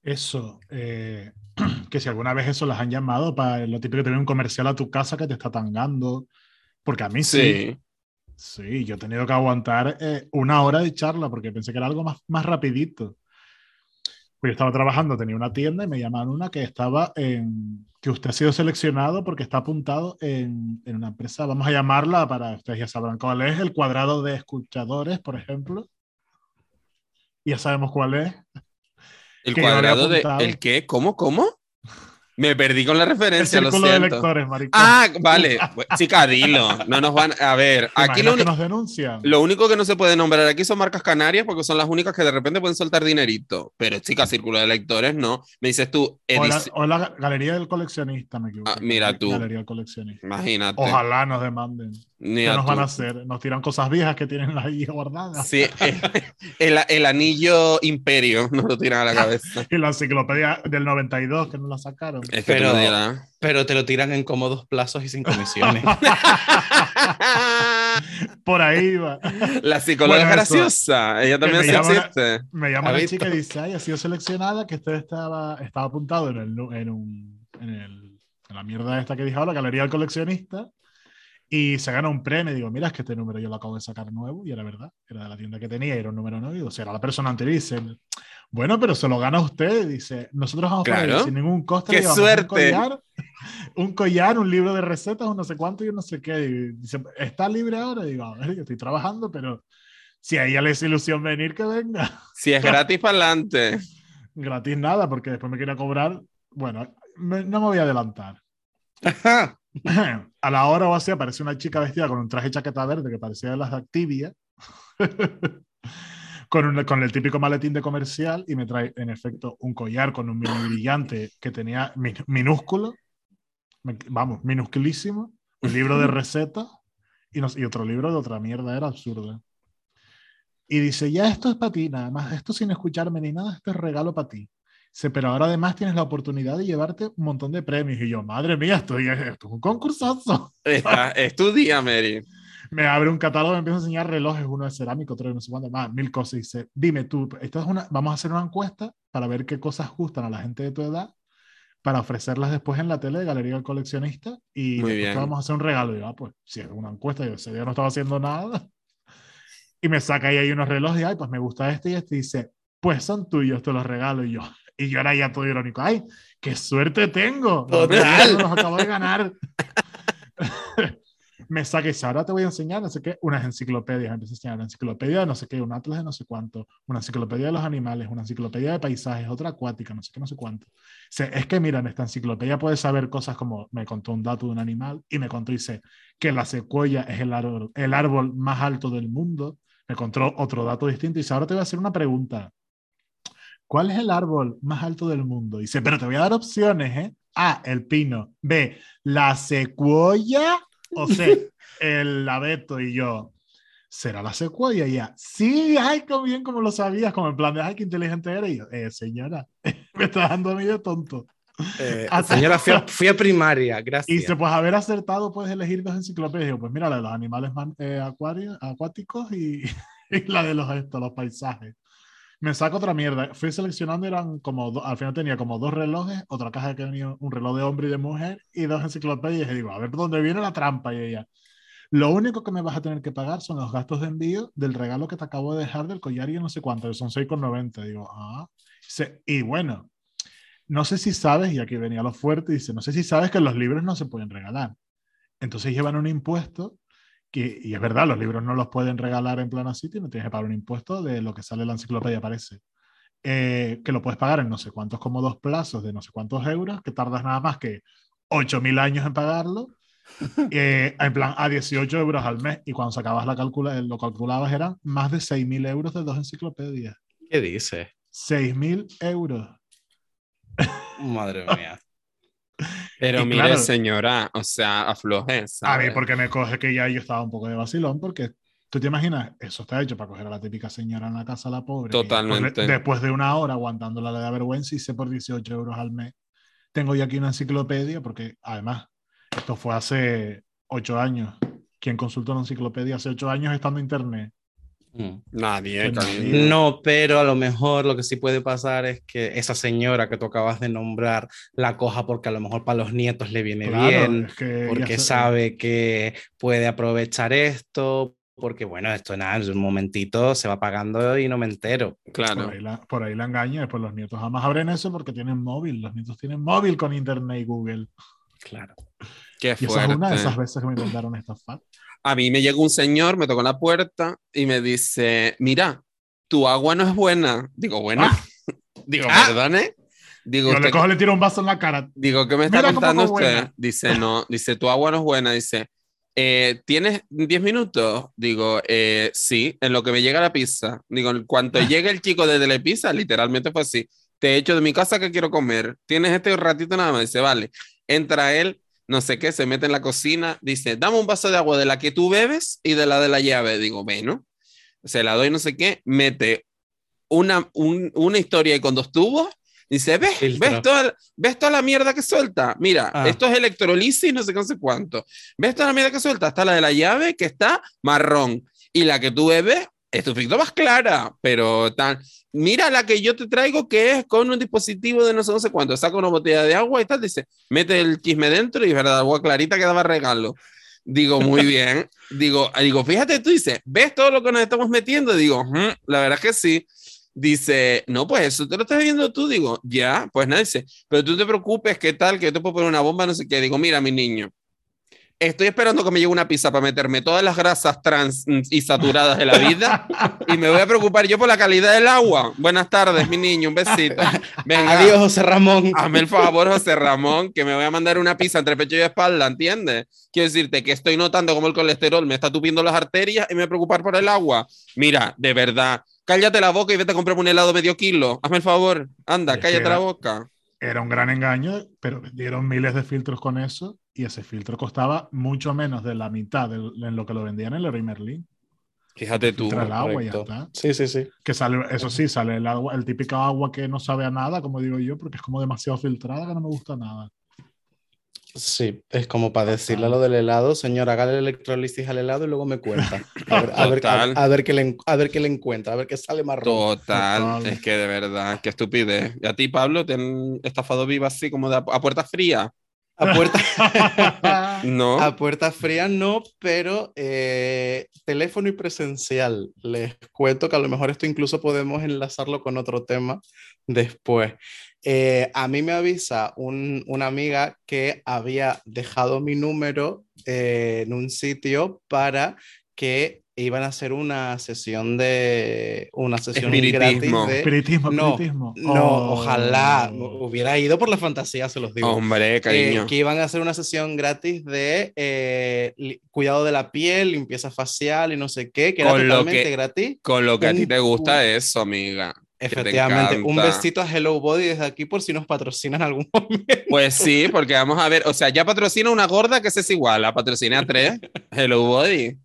Eso, eh, (clears throat) que si alguna vez eso las han llamado para lo típico que te viene un comercial a tu casa que te está tangando. Porque a mí sí. Sí. Sí, yo he tenido que aguantar eh, una hora de charla porque pensé que era algo más, más rapidito. Pues yo estaba trabajando, tenía una tienda y me llamaron una que estaba en... que usted ha sido seleccionado porque está apuntado en, en una empresa, vamos a llamarla para, ustedes ya sabrán cuál es, el cuadrado de escuchadores, por ejemplo. Y ya sabemos cuál es. El Que cuadrado de. ¿El qué? ¿Cómo? ¿Cómo? Me perdí con la El referencia, lo círculo de siento. lectores, maricón. Ah, vale. Chica, dilo. No nos van a ver. ¿Te Aquí lo, que nos denuncian. lo único que no se puede nombrar aquí son marcas canarias porque son las únicas que de repente pueden soltar dinerito. Pero, chica, círculo de lectores no. Me dices tú, O la, edici- o la Galería del Coleccionista, me equivoco. Ah, mira tú. Galería del Coleccionista. imagínate. Ojalá nos demanden. Ni ¿Qué nos van a hacer? Nos tiran cosas viejas que tienen ahí guardadas. Sí, el, el anillo imperio nos lo tiran a la (laughs) cabeza. Y la enciclopedia del 92 que no la sacaron. Es que Pero- me dirás. Pero te lo tiran en cómodos plazos y sin comisiones. (laughs) Por ahí va. La psicóloga Bueno, graciosa. Ella también me sí llama una- existe. Me llama ¿Ha una visto? chica y dice, ay, ha sido seleccionada, que usted estaba, estaba apuntado en, el, en, un, en, el- en la mierda esta que dije ahora, Galería del Coleccionista, y se gana un premio. Y digo, mira, es que este número yo lo acabo de sacar nuevo, y era verdad, era de la tienda que tenía, y era un número nuevo. Y digo, será la persona anterior. Y dice, bueno, pero se lo gana usted. Dice, nosotros vamos a Claro. poner sin ningún coste. ¡Qué suerte! Un collar, un collar, un libro de recetas, un no sé cuánto y un no sé qué. Y dice, ¿está libre ahora? Y digo, a ver, yo estoy trabajando, pero si a ella le es ilusión venir, que venga Si es gratis para adelante. gratis nada, porque después me quiere cobrar. Bueno, me- no me voy a adelantar. Ajá. (laughs) A la hora o así aparece una chica vestida con un traje chaqueta verde que parecía de las de Activia, (laughs) con, un- con el típico maletín de comercial y me trae en efecto un collar con un mini brillante que tenía min- minúsculo, vamos, minusculísimo, un libro de (laughs) recetas y, no- y otro libro de otra mierda, era absurdo. Y dice, ya esto es para ti, nada más, esto sin escucharme ni nada, esto es regalo para ti. Dice, pero ahora además tienes la oportunidad de llevarte un montón de premios. Y yo, madre mía, esto, esto es un concursazo. Está- Es tu día, Mary. Me abre un catálogo, me empieza a enseñar relojes, uno de cerámico, otro de no sé cuánto, más, mil cosas. Y dice, dime tú, esto es una, vamos a hacer una encuesta para ver qué cosas gustan a la gente de tu edad, para ofrecerlas después en la tele de Galería del Coleccionista. Y después vamos a hacer un regalo. Y yo, ah, pues, si es una encuesta, yo ese día no estaba haciendo nada. Y me saca ahí, ahí unos relojes, y ay, pues me gusta este y este. Y dice, pues son tuyos, te los regalo. Y yo, y yo era ya todo irónico, ay, qué suerte tengo. Total. me los acabo de ganar. (laughs) me dice, ahora te voy a enseñar, no sé qué, unas enciclopedias. Empieza a enseñar una enciclopedia de no sé qué, un atlas de no sé cuánto, una enciclopedia de los animales, una enciclopedia de paisajes, otra acuática, no sé qué, no sé cuánto. Dice, es que mira, en esta enciclopedia puedes saber cosas como, me contó un dato de un animal y me contó, dice, que la secuoya es el árbol, el árbol más alto del mundo. Me contó otro dato distinto y dice, ahora te voy a hacer una pregunta. ¿Cuál es el árbol más alto del mundo? Dice, pero te voy a dar opciones, ¿eh? A, el pino. B, la secuoya. O C, el abeto. Y yo, ¿será la secuoya? Y ya, sí, ay, qué bien como lo sabías, como en plan de, ay, qué inteligente eres. Y yo, eh, señora, (laughs) me está dando a mí de tonto. Eh, (laughs) Ah, señora, fui a, (laughs) fui a primaria, Y gracias. dice, pues haber acertado, puedes elegir dos enciclopedias. Pues mira, la de los animales man- eh, acuarios, acuáticos y, y la de los, esto, los paisajes. Me saco otra mierda. Fui seleccionando, eran como, al final tenía como dos relojes, otra caja que tenía un reloj de hombre y de mujer y dos enciclopedias. Y digo, a ver dónde viene la trampa. Y ella, lo único que me vas a tener que pagar son los gastos de envío del regalo que te acabo de dejar del collar y no sé cuánto, son 6,90. Digo, ah. Y bueno, no sé si sabes, y aquí venía lo fuerte, dice, no sé si sabes que los libros no se pueden regalar. Entonces llevan un impuesto, que, y es verdad, los libros no los pueden regalar en plan así, no tienes que pagar un impuesto de lo que sale en la enciclopedia, parece. Eh, que lo puedes pagar en no sé cuántos cómodos plazos de no sé cuántos euros, que tardas nada más que 8.000 años en pagarlo, (laughs) eh, en plan a 18 euros al mes, y cuando sacabas la calcula, lo calculabas eran más de 6.000 euros de dos enciclopedias. ¿Qué dices? 6.000 euros. Madre mía. Pero Y mire, claro- señora, o sea, afloje. A mí, ¿sabe? porque me coge que ya yo estaba un poco de vacilón, porque tú te imaginas, eso está hecho para coger a la típica señora en la casa, la pobre. que después de- Totalmente. Después de, una hora aguantándola la de vergüenza, hice por 18 euros al mes. Tengo yo aquí una enciclopedia, porque además, esto fue hace 8 años. ¿Quién consultó una enciclopedia hace 8 años estando en internet? Mm. Nadie, Pues nadie. No, pero a lo mejor lo que sí puede pasar es que esa señora que tú acabas de nombrar la coja porque a lo mejor para los nietos le viene Claro, bien, es que porque se- sabe que puede aprovechar esto, porque bueno, esto nada, en un momentito se va pagando y no me entero. Claro. Por ahí, la, por ahí la engaña, después los nietos jamás abren eso porque tienen móvil. Los nietos tienen móvil con internet y Google. Claro. Qué Y esa es una de fuerte. esas veces que me intentaron estafar. A mí me llegó un señor, me tocó la puerta y me dice, mira, tu agua no es buena. Digo, bueno, Ah. (laughs) digo, Ah. perdone. Digo, Yo le cojo, le tiro un vaso en la cara. digo, ¿qué me está Mira contando usted? buena. Dice, no, dice, tu agua no es buena. Dice, "Eh, ¿tienes 10 minutos? Digo, "Eh, sí, en lo que me llega la pizza. Digo, en cuanto llegue el chico de Telepizza, literalmente fue así. Te he hecho de mi casa que quiero comer. Tienes este ratito nada más. Dice, vale. Entra él, no sé qué, se mete en la cocina. Dice, dame un vaso de agua de la que tú bebes y de la de la llave. Digo, bueno, se la doy, no sé qué. Mete una, un- una historia ahí con dos tubos. Dice, ¿ves? Filtro. ¿Ves toda, ¿Ves toda la mierda que suelta? Mira, Ah. esto es electrolisis, no sé qué, no sé cuánto. ¿Ves toda la mierda que suelta? Está la de la llave que está marrón. Y la que tú bebes es tu filtro más clara, pero tal. Mira la que yo te traigo que es con un dispositivo de no sé, no sé cuánto. Saca una botella de agua y tal. Dice, mete el chisme dentro y es verdad, agua clarita que daba regalo. Digo, muy (laughs) bien. Digo, digo, fíjate, tú dices, ¿ves todo lo que nos estamos metiendo? Digo, "Ujú, la verdad es que sí. Dice, no, pues eso te lo estás viendo tú. Digo, ya, pues nada, dice, pero tú te preocupes, ¿qué tal? Que yo te puedo poner una bomba, no sé qué. Digo, mira, mi niño, estoy esperando que me llegue una pizza para meterme todas las grasas trans y saturadas de la vida y me voy a preocupar yo por la calidad del agua. Buenas tardes, mi niño, un besito. Venga, Adiós, José Ramón. Hazme el favor, José Ramón, que me voy a mandar una pizza entre pecho y espalda, ¿entiendes? Quiero decirte que estoy notando como el colesterol me está tupiendo las arterias y me voy a preocupar por el agua. Mira, de verdad, cállate la boca y vete a comprarme un helado medio kilo. Hazme el favor, anda, cállate la boca. Era un gran engaño, pero vendieron miles de filtros con eso y ese filtro costaba mucho menos de la mitad de en lo que lo vendían en Leroy Merlin. Fíjate tú. Filtra el agua y ya está. Sí, sí, sí. Que sale, eso sí, sale el agua, el típico agua que no sabe a nada, como digo yo, porque es como demasiado filtrada que no me gusta nada. Sí, es como para decirle a lo del helado, señor, hágale electrolisis al helado y luego me cuenta. A ver, a ver, a- Total. a ver qué le, a ver qué le encuentra, a ver qué sale marrón. Total, Total. es que de verdad, qué estupidez. ¿Y a ti, Pablo, te han estafado viva así como de a, a puerta fría? A puerta, (laughs) No. a puerta fría no, pero eh, teléfono y presencial. Les cuento que a lo mejor esto incluso podemos enlazarlo con otro tema después. Eh, a mí me avisa un- una amiga que había dejado mi número eh, en un sitio para que iban a hacer una sesión de una sesión Espiritismo. gratis de Espiritismo, No, espiritismo. no, Oh. ojalá hubiera ido por la fantasía, se los digo. Hombre, Eh, cariño. que iban a hacer una sesión gratis de eh, cuidado de la piel, limpieza facial y no sé qué, que era Con lo totalmente que- gratis. Con lo que a ti un- te gusta un- eso, amiga. Efectivamente, un besito a Hello Body desde aquí por si nos patrocinan algún (laughs) momento. Pues sí, porque vamos a ver, o sea, ya patrocina una gorda que es igual, la patrocina a tres. (laughs) Hello Body.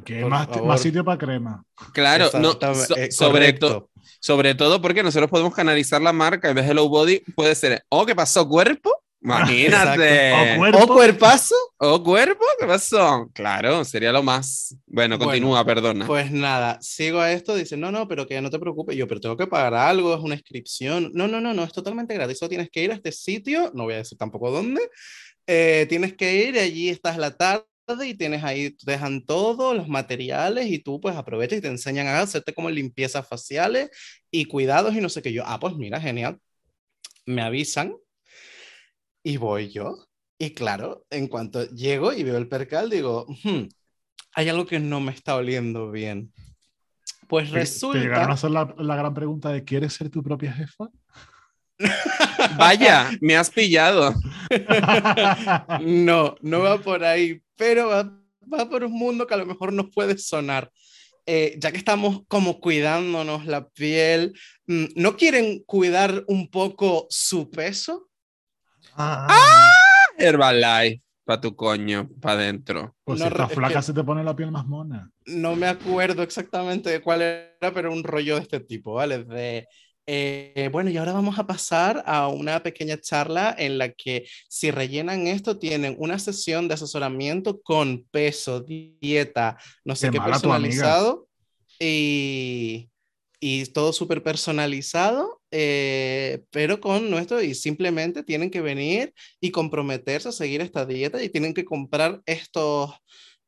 Aquí hay más, más sitio para crema. Claro, no, so- eh, sobre, to- sobre todo porque nosotros podemos canalizar la marca en vez de Hello Body, puede ser, oh, ¿qué pasó, cuerpo? Imagínate. (laughs) O cuerpo. ¿O cuerpazo? ¿O cuerpo? ¿Qué pasó? Claro, sería lo más. Bueno, Bueno, continúa, perdona. Pues nada, sigo a esto, dice, no, no, pero que no te preocupes, yo, pero tengo que pagar algo, es una inscripción. No, no, no, no, es totalmente gratis, solo tienes que ir a este sitio, no voy a decir tampoco dónde, eh, tienes que ir, y allí estás la tarde y tienes ahí, te dejan todos los materiales y tú pues aprovechas y te enseñan a hacerte como limpiezas faciales y cuidados y no sé qué yo. Ah, pues mira, genial. Me avisan y voy yo. Y claro, en cuanto llego y veo el percal, digo, "Hmm, hay algo que no me está oliendo bien. Pues Te- Te llegaron a resulta, hacer la, la gran pregunta de ¿quieres ser tu propia jefa? (laughs) Vaya, me has pillado. no, no va por ahí, pero va, va por un mundo que a lo mejor nos puede sonar. Eh, ya que estamos como cuidándonos la piel, mm, ¿no quieren cuidar un poco su peso? Ah, Herbalife, pa' tu coño, pa' adentro. Pues no, si estás es flaca se te pone la piel más mona. no me acuerdo exactamente de cuál era, pero un rollo de este tipo, ¿vale? De, eh, bueno, y ahora vamos a pasar a una pequeña charla en la que si rellenan esto, tienen una sesión de asesoramiento con peso, dieta, no sé Qué personalizado y, y todo súper personalizado, eh, pero con nuestro, y simplemente tienen que venir y comprometerse a seguir esta dieta y tienen que comprar estos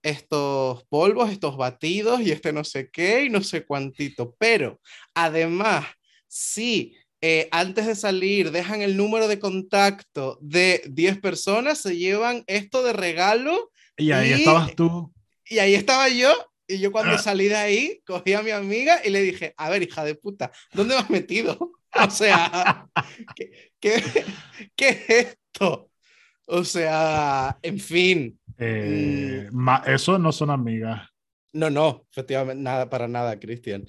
estos polvos, estos batidos y este no sé qué y no sé cuántito. Pero además, si eh, antes de salir dejan el número de contacto de 10 personas, se llevan esto de regalo Y ahí Y- estabas tú. y ahí estaba yo. Y yo cuando Ah. salí de ahí, cogí a mi amiga y le dije, a ver, hija de puta, ¿dónde me has metido? (laughs) O sea, ¿qué, qué, qué es esto? O sea, en fin. Eh, ma- eso no son amigas. No, no, efectivamente, nada para nada, Cristian.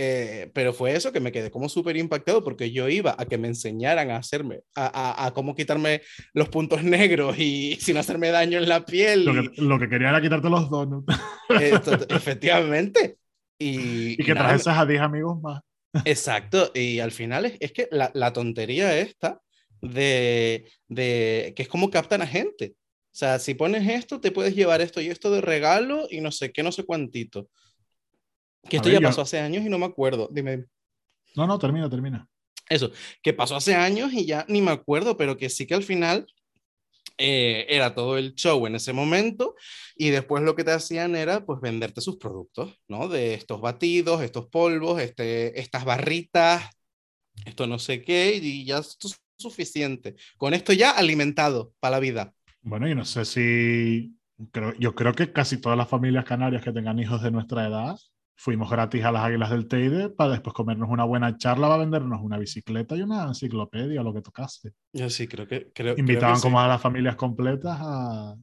Eh, pero fue eso que me quedé como súper impactado porque yo iba a que me enseñaran a hacerme, a, a, a cómo quitarme los puntos (laughs) negros y sin hacerme daño en la piel. Lo y- que, lo que quería era quitarte los donuts. eh, (laughs) to- efectivamente. Y, Y que trajeses a 10 amigos más. Exacto, y al final es, es que la, la tontería esta de, de que es como captan a gente. O sea, si pones esto, te puedes llevar esto y esto de regalo y no sé qué, no sé cuántito. Que esto ver, ya yo- pasó hace años y no me acuerdo. Dime, No, no, termina, termina. eso, que pasó hace años y ya ni me acuerdo, pero que sí que al final eh, era todo el show en ese momento y después lo que te hacían era pues venderte sus productos, ¿no? De estos batidos, estos polvos, este, estas barritas, esto no sé qué, y ya es suficiente. Con esto ya alimentado para la vida. Bueno, y no sé si. Creo, yo creo que casi todas las familias canarias que tengan hijos de nuestra edad fuimos gratis a las Águilas del Teide para después comernos una buena charla, va a vendernos una bicicleta y una enciclopedia, lo que tocase. Yo sí, creo que... Creo, creo que Invitaban sí. como a las familias completas a,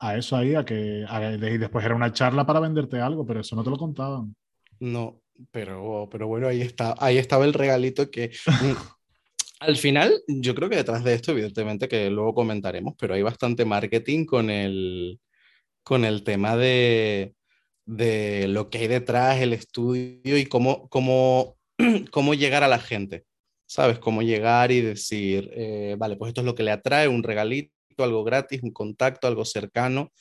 a eso ahí, a que a- y después era una charla para venderte algo, pero eso no te lo contaban. No, pero, pero bueno, ahí está, ahí estaba el regalito que mm, (laughs) al final yo creo que detrás de esto, evidentemente que luego comentaremos, pero hay bastante marketing con el, con el tema de, de lo que hay detrás, el estudio y cómo, cómo, (clears throat) cómo llegar a la gente, ¿sabes? Cómo llegar y decir, eh, vale, pues esto es lo que le atrae, un regalito, algo gratis, un contacto, algo cercano.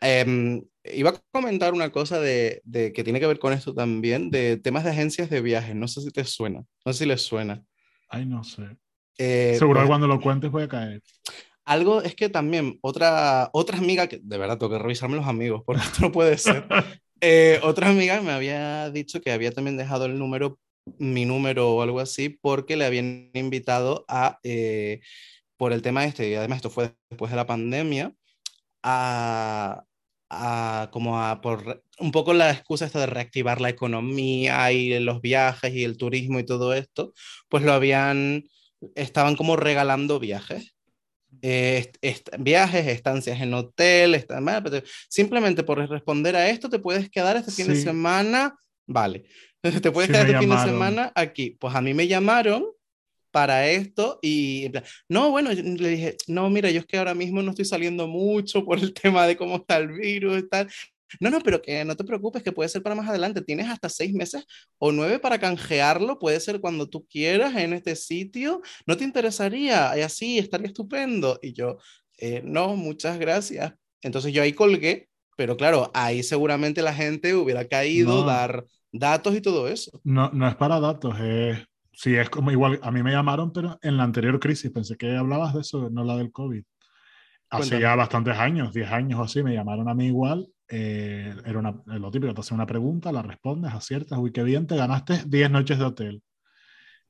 Em, iba a comentar una cosa de, de que tiene que ver con esto también, de temas de agencias de viajes. No sé si te suena, no sé si les suena. Ay, no sé. Eh, Seguro pues, que cuando lo cuentes voy a caer. Algo es que también otra, otra amiga, que de verdad tengo que revisarme los amigos, porque esto no puede ser. (laughs) Eh, otra amiga me había dicho que había también dejado el número, mi número o algo así, porque le habían invitado a, eh, por el tema este, y además esto fue después de la pandemia, a, a como a por un poco la excusa esta de reactivar la economía y los viajes y el turismo y todo esto, pues lo habían, estaban como regalando viajes. Eh, est- est- viajes, estancias en hotel, pero simplemente por responder a esto te puedes quedar este fin de Sí. semana, vale, (laughs) te puedes Sí, quedar este fin de llamaron. semana aquí. Pues a mí me llamaron para esto y en plan, no, bueno, yo le dije, no, mira, yo es que ahora mismo no estoy saliendo mucho por el (laughs) tema de cómo está el virus y tal. No, no, pero que no te preocupes, que puede ser para más adelante. Tienes hasta seis meses o nueve para canjearlo. Puede ser cuando tú quieras en este sitio. ¿No te interesaría? Y así estaría estupendo. Y yo, "Eh, no, muchas gracias. Entonces yo ahí colgué, pero claro, ahí seguramente la gente hubiera caído, No. dar datos y todo eso. No, no es para datos, es. Sí, es como igual. A mí me llamaron, pero en la anterior crisis pensé que hablabas de eso, no la del COVID. Hace Cuéntame. ya bastantes años, 10 años o así, me llamaron a mí igual. Eh, era una, lo típico, te hacen una pregunta, la respondes, aciertas, uy, qué bien, te ganaste 10 noches de hotel.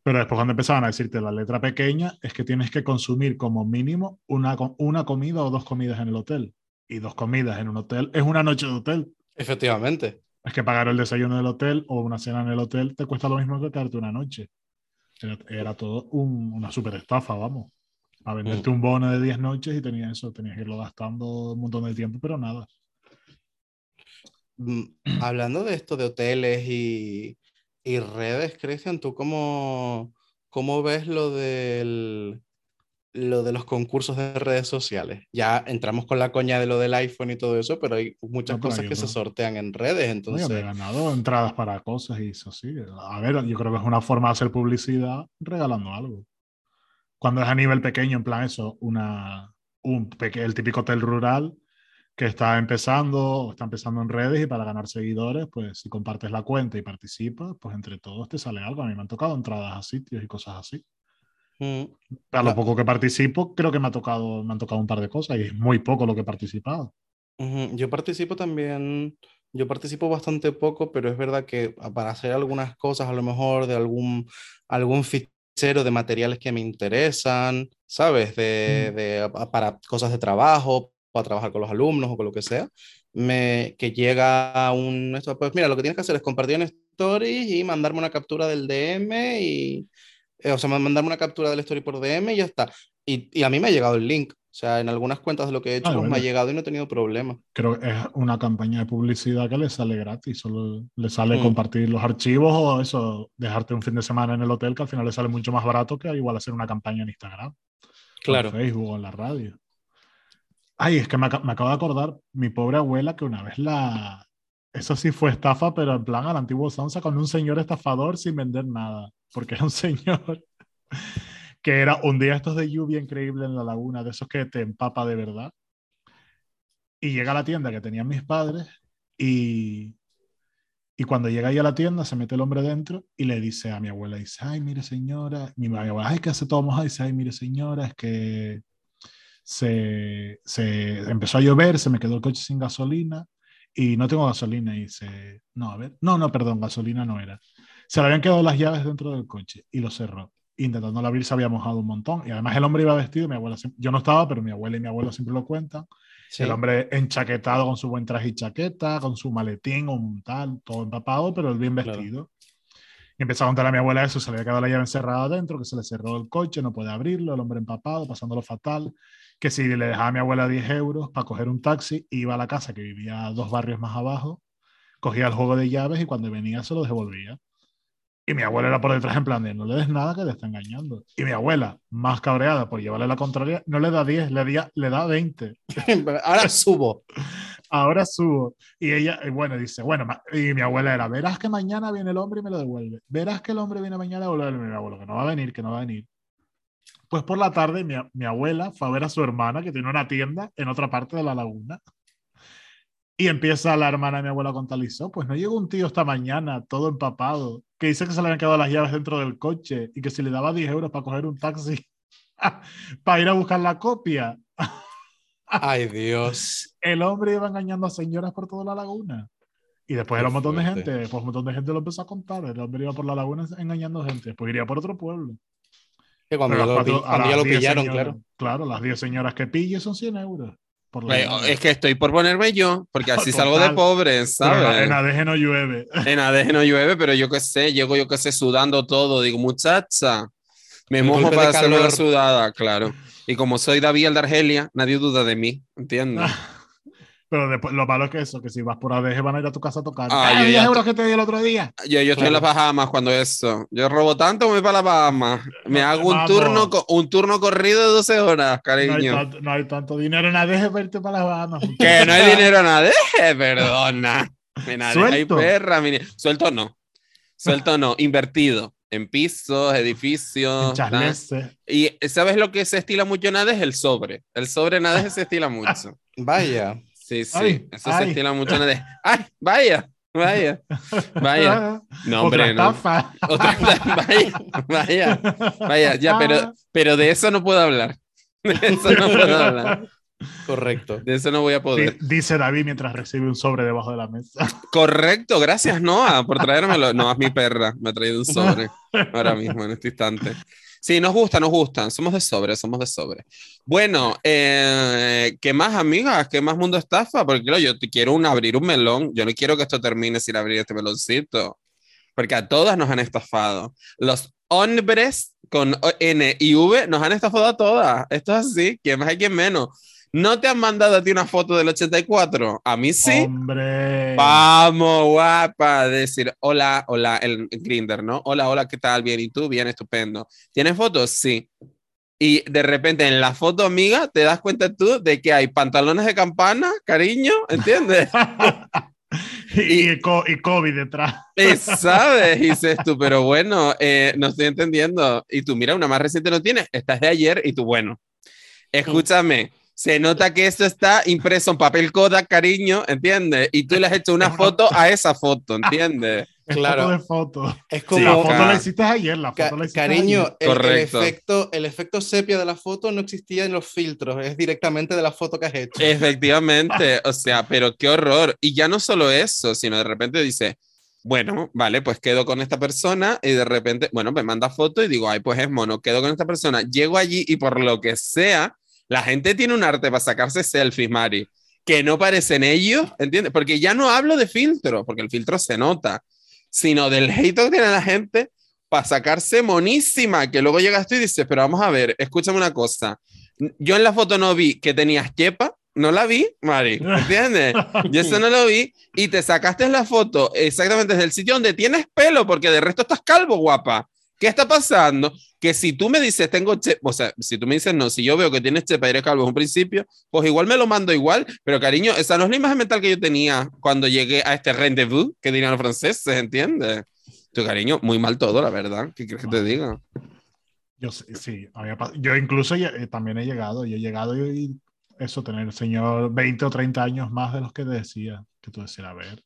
Pero después cuando empezaban a decirte la letra pequeña, es que tienes que consumir como mínimo una, una comida o dos comidas en el hotel. Y dos comidas en un hotel es una noche de hotel. Efectivamente. Es que pagar el desayuno del hotel o una cena en el hotel te cuesta lo mismo que quedarte una noche. Era, era todo un- una super estafa, vamos. A venderte un bono de 10 noches y tenías eso, tenías que irlo gastando un montón de tiempo, pero nada. Mm, (clears throat) Hablando de esto de hoteles y, y redes, Cristian, ¿tú cómo, cómo ves lo del, lo de los concursos de redes sociales? Ya entramos con la coña de lo del iPhone y todo eso, pero hay muchas No, pero cosas que se sortean en redes, Oye, me he entonces... ganado entradas para cosas y eso sí. A ver, yo creo que es una forma de hacer publicidad regalando algo. Cuando es a nivel pequeño, en plan eso, una, un el típico hotel rural que está empezando o está empezando en redes y para ganar seguidores, pues si compartes la cuenta y participas, pues entre todos te sale algo. A mí me han tocado entradas a sitios y cosas así. Mm, A lo poco que participo, creo que me ha tocado, me han tocado un par de cosas y es muy poco lo que he participado. Yo participo también, yo participo bastante poco, pero es verdad que para hacer algunas cosas, a lo mejor de algún, algún fichero de materiales que me interesan, ¿sabes? De, Mm. de- para cosas de trabajo, para trabajar con los alumnos o con lo que sea, me, que llega un, esto, pues mira, lo que tienes que hacer es compartir en stories y mandarme una captura del DM y, Eh, o sea, mandarme una captura del story por DM y ya está. Y, y, a mí me ha llegado el link. O sea, en algunas cuentas de lo que he hecho, ah, pues me ha llegado y no he tenido problema. Creo que es una campaña de publicidad que le sale gratis. Solo le sale mm. compartir los archivos o eso, dejarte un fin de semana en el hotel, que al final le sale mucho más barato que igual hacer una campaña en Instagram. Claro. En Facebook o en la radio. Ay, es que me, me acabo de acordar mi pobre abuela que una vez la, eso sí fue estafa, pero en plan al antiguo Sansa con un señor estafador sin vender nada, porque era un (laughs) señor que era un día estos de lluvia increíble en la laguna, de esos que te empapa de verdad. Y llega a la tienda que tenían mis padres y, y cuando llega ahí a la tienda se mete el hombre dentro y le dice a mi abuela, dice, ay, mire señora, mi abuela, ay, ¿qué hace todo mojado? Dice, ay, mire señora, es que se, se empezó a llover, se me quedó el coche sin gasolina y no tengo gasolina. Y dice, no, a ver, no, no, perdón, gasolina no era. Se le habían quedado las llaves dentro del coche y lo cerró. Intentando abrir se había mojado un montón. Y además el hombre iba vestido, mi abuela, yo no estaba, pero mi abuela y mi abuelo siempre lo cuentan. El hombre enchaquetado con su buen traje y chaqueta, con su maletín, un tal, todo empapado, pero bien vestido. Y empezó a contarle a mi abuela eso, se le había quedado la llave encerrada adentro, que se le cerró el coche, no puede abrirlo, el hombre empapado, pasándolo fatal que si le dejaba a mi abuela 10 euros para coger un taxi, iba a la casa que vivía dos barrios más abajo, cogía el juego de llaves y cuando venía se lo devolvía. Y mi abuela era por detrás en plan de no le des nada que te está engañando. Y mi abuela, más cabreada por llevarle la contraria, no le da 10, le, le da 20. (laughs) Ahora subo. Ahora subo. Y ella, bueno, dice, bueno, y mi abuela era, verás que mañana viene el hombre y me lo devuelve. Verás que el hombre viene mañana a devolverme. Mi abuelo, que no va a venir, que no va a venir. Pues por la tarde mi, mi, abuela fue a ver a su hermana que tiene una tienda en otra parte de la laguna. Y empieza la hermana de mi abuela a contarle, pues no llegó un tío esta mañana todo empapado, que dice que se le habían quedado las llaves dentro del coche y que si le daba 10 euros para coger un taxi (laughs) para ir a buscar la copia. Ay Dios. El hombre iba engañando a señoras por toda la laguna. Y después era un montón de gente, pues un montón de gente lo empezó a contar. El hombre iba por la laguna engañando gente, pues iría por otro pueblo cuando, ya lo, pillaron, claro. Claro, las 10 señoras que pille son 100 euros. es que estoy por ponerme yo, porque así (laughs) salgo de pobre, ¿sabes? en ADG no llueve. (laughs) En ADG no llueve, pero yo qué sé, llego yo qué sé sudando todo. Digo, muchacha, me mojo para hacerme la sudada, claro. Y como soy David el de Argelia, nadie duda de mí, ¿entiendes? Pero después, lo malo es que eso, que si vas por ADG van a ir a tu casa a tocar. Ah, 10 euros que te di el otro día. Yo, yo estoy en las Bahamas cuando eso. Yo robo tanto, me voy para las Bahamas. Me hago un turno, un turno corrido de 12 horas, cariño. No hay, tanto, dinero en ADG para irte para las Bahamas. (laughs) Que no hay dinero en ADG, perdona. En ADG hay perra, Suelto no. Suelto no, invertido en pisos, edificios. Y ¿sabes lo que se estila mucho en ADG? El sobre. El sobre en ADG se estila mucho. (laughs) Vaya. Sí, sí, eso se estila mucho en de, ¡ay, vaya! Vaya, (laughs) vaya. No, hombre, no. Otra (laughs) vaya, vaya, vaya, ya, pero, pero de eso no puedo hablar. De eso no puedo hablar. Correcto. De eso no voy a poder. Dice David mientras recibe un sobre debajo de la mesa. (laughs) Correcto, gracias Noah por traérmelo. No, es mi perra, me ha traído un sobre ahora mismo, en este instante. Sí, nos gusta, nos gustan. Somos de sobre, somos de sobre. Bueno, eh, ¿qué más, amigas? ¿Qué más mundo estafa? Porque claro, yo quiero un, abrir un melón. Yo no quiero que esto termine sin abrir este meloncito. Porque a todas nos han estafado. Los hombres con N y V nos han estafado a todas. Esto es así. ¿Quién más hay, quién menos? ¿No te han mandado a ti una foto del 84? A mí sí. Hombre. Vamos, guapa. Decir, hola, hola, el, Grinder, ¿no? Hola, hola, ¿qué tal? Bien, ¿y tú? Bien, estupendo. ¿Tienes fotos? Sí. Y de repente en la foto, amiga, te das cuenta tú de que hay pantalones de campana, cariño, ¿entiendes? (laughs) y, y, COVID detrás. ¿Sabes? Y dices tú, pero bueno, eh, no estoy entendiendo. Y tú, mira, una más reciente no tienes, esta es de ayer y tú, bueno, escúchame se nota que esto está impreso en papel Kodak, cariño, ¿entiendes? Y tú le has hecho una foto a esa foto, ¿entiendes? (laughs) Claro. Foto de Es como la foto la hiciste ayer, la foto la hiciste Cariño, El, efecto, el efecto sepia de la foto no existía en los filtros, es directamente de la foto que has hecho. Efectivamente, (laughs) o sea, pero qué horror. Y ya no solo eso, sino de repente dice, bueno, vale, pues quedo con esta persona y de repente, bueno, me manda foto y digo, ay, pues es mono, quedo con esta persona, llego allí y por lo que sea, la gente tiene un arte para sacarse selfies, Mari, que no parecen ellos, ¿entiendes? Porque ya no hablo de filtro, porque el filtro se nota, sino del hate que tiene la gente para sacarse monísima, que luego llegas tú y dices, pero vamos a ver, escúchame una cosa. Yo en la foto no vi que tenías chepa, no la vi, Mari, (laughs) ¿entiendes? Yo eso no lo vi y te sacaste la foto exactamente desde el sitio donde tienes pelo, porque de resto estás calvo, guapa. ¿Qué está pasando? Que si tú me dices, tengo o sea, si tú me dices, no, si yo veo que tienes chepa y eres calvo en un principio, pues igual me lo mando igual, pero cariño, esa no es la imagen mental que yo tenía cuando llegué a este rendezvous, que dirían los franceses, ¿entiendes? Tu cariño, muy mal todo, la verdad. ¿Qué quieres que te diga? Yo sí, yo incluso eh, también he llegado, y he llegado y, eso, tener señor 20 o 30 años más de los que decía, que tú decías, a ver,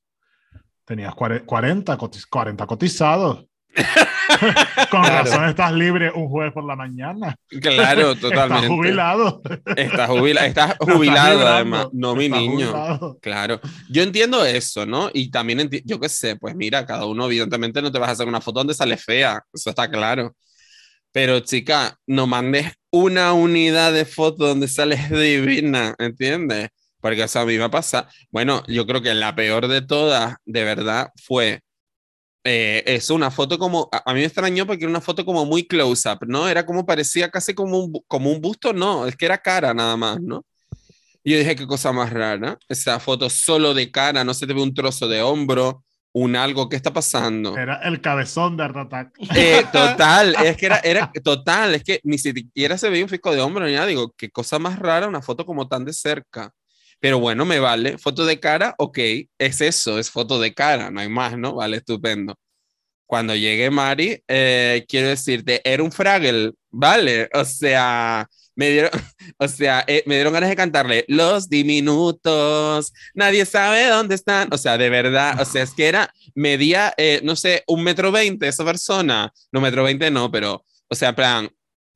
tenías cuare- 40, cotiz- 40 cotizados. (laughs) Con Claro. razón estás libre un jueves por la mañana. Claro, (laughs) Estás totalmente. jubilado. Estás jubila- (laughs) estás estás jubilado, además. No, mi Estás niño. jubilado. Claro, yo entiendo eso, ¿no? Y también yo qué sé, pues mira, cada uno evidentemente no te vas a hacer una foto donde sale fea, eso está claro. Pero chica, no mandes una unidad de foto donde sales divina, ¿entiendes? Porque eso a mí me pasa. Bueno, yo creo que la peor de todas, de verdad, fue eh, es una foto como, a, mí me extrañó porque era una foto como muy close-up, ¿no? Era como parecía casi como un, como un busto, no, es que era cara nada más, ¿no? Y yo dije, qué cosa más rara. Esa foto solo de cara, no se te ve un trozo de hombro, un algo, ¿qué está pasando? Era el cabezón de Art. Eh, (laughs) total, es que era, era total, es que ni siquiera se veía un fisco de hombro ni nada. Digo, qué cosa más rara una foto como tan de cerca. Pero bueno, me vale. Foto de cara, ok, es eso, es foto de cara, no hay más, ¿no? Vale, estupendo. Cuando llegué, Mari, eh, quiero decirte, era un Fraggle, ¿vale? O sea, me dieron, (laughs) o sea, eh, me dieron ganas de cantarle Los diminutos, nadie sabe dónde están. O sea, de verdad, o sea, es que era, medía, eh, no sé, un metro veinte esa persona. No, metro veinte no, pero, o sea, plan,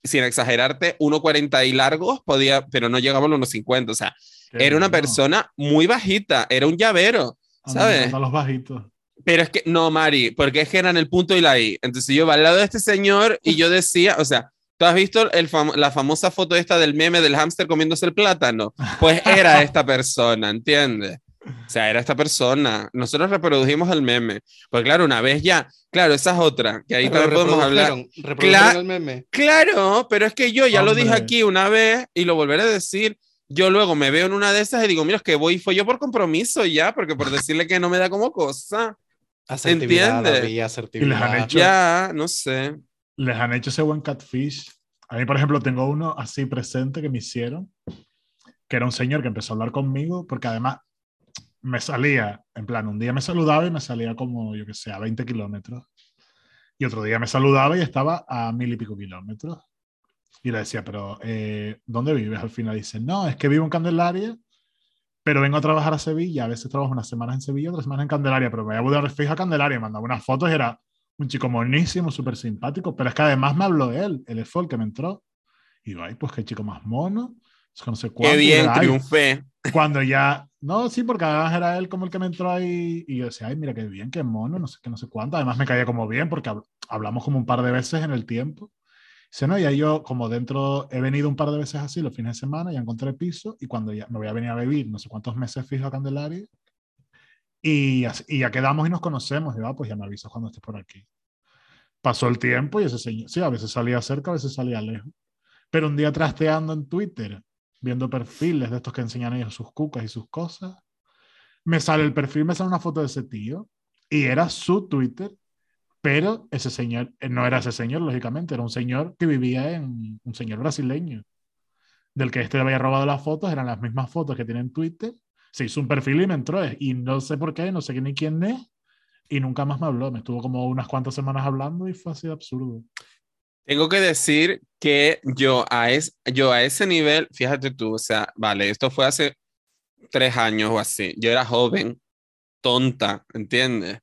sin exagerarte, 1,40 y largos podía, pero no llegaba a los 1,50. O sea, Qué era una bueno. persona muy bajita, era un llavero, A ¿sabes? encantan los bajitos. Pero es que, no, Mari, porque es que eran el punto y la I. Entonces yo iba al lado de este señor y yo decía, o sea, ¿tú has visto el fam- la famosa foto esta del meme del hámster comiéndose el plátano? Pues era esta persona, ¿entiendes? O sea, era esta persona. Nosotros reprodujimos el meme. Pues claro, una vez ya, claro, esa es otra, que ahí Pero también podemos hablar. reprodujeron- Cla- el meme. Claro, pero es que yo ya lo dije aquí una vez y lo volveré a decir. Yo luego me veo en una de esas y digo, mira, es que voy, fue yo por compromiso ya, porque por (laughs) decirle que no me da como cosa. ¿Entiendes? David, asertividad. hecho- Ya, no sé. Les han hecho ese buen catfish. A mí, por ejemplo, tengo uno así presente que me hicieron, que era un señor que empezó a hablar conmigo, porque además me salía, en plan, un día me saludaba y me salía como, yo que sé, a 20 kilómetros. Y otro día me saludaba y estaba a mil y pico kilómetros. Y le decía, pero eh, ¿dónde vives? Al final dice, no, es que vivo en Candelaria, pero vengo a trabajar a Sevilla. A veces trabajo unas semanas en Sevilla, otras semanas en Candelaria, pero me voy a mudar fijo a Candelaria. Mandaba unas fotos y era un chico monísimo, súper simpático, pero es que además me habló él, él fue el que me entró. Y digo, ay, pues qué chico más mono. Es que no sé cuánto. Qué bien, era, ay, triunfé. cuando ya, no, sí, porque además era él como el que me entró ahí y yo decía, ay, mira qué bien, qué mono, no sé qué, no sé cuánto. Además me caía como bien porque hab- hablamos como un par de veces en el tiempo. Dice, no, y ahí yo como dentro he venido un par de veces así los fines de semana, ya encontré piso y cuando ya me voy a venir a vivir no sé cuántos meses fijo a Candelaria y, así- ya quedamos y nos conocemos. Y va, pues ya me avisas cuando estés por aquí. Pasó el tiempo y ese señor, sí, a veces salía cerca, a veces salía lejos. Pero un día trasteando en Twitter, viendo perfiles de estos que enseñan ellos sus cucas y sus cosas, me sale el perfil, me sale una foto de ese tío y era su Twitter, pero ese señor, eh, no era ese señor, lógicamente, era un señor que vivía en, un señor brasileño, del que este había robado las fotos, eran las mismas fotos que tiene en Twitter, se hizo un perfil y me entró, y no sé por qué, no sé ni quién es, y nunca más me habló, me estuvo como unas cuantas semanas hablando y fue así de absurdo. Tengo que decir que yo a, es, yo a ese nivel, fíjate tú, o sea, vale, esto fue hace tres años o así. Yo era joven, tonta, ¿entiendes?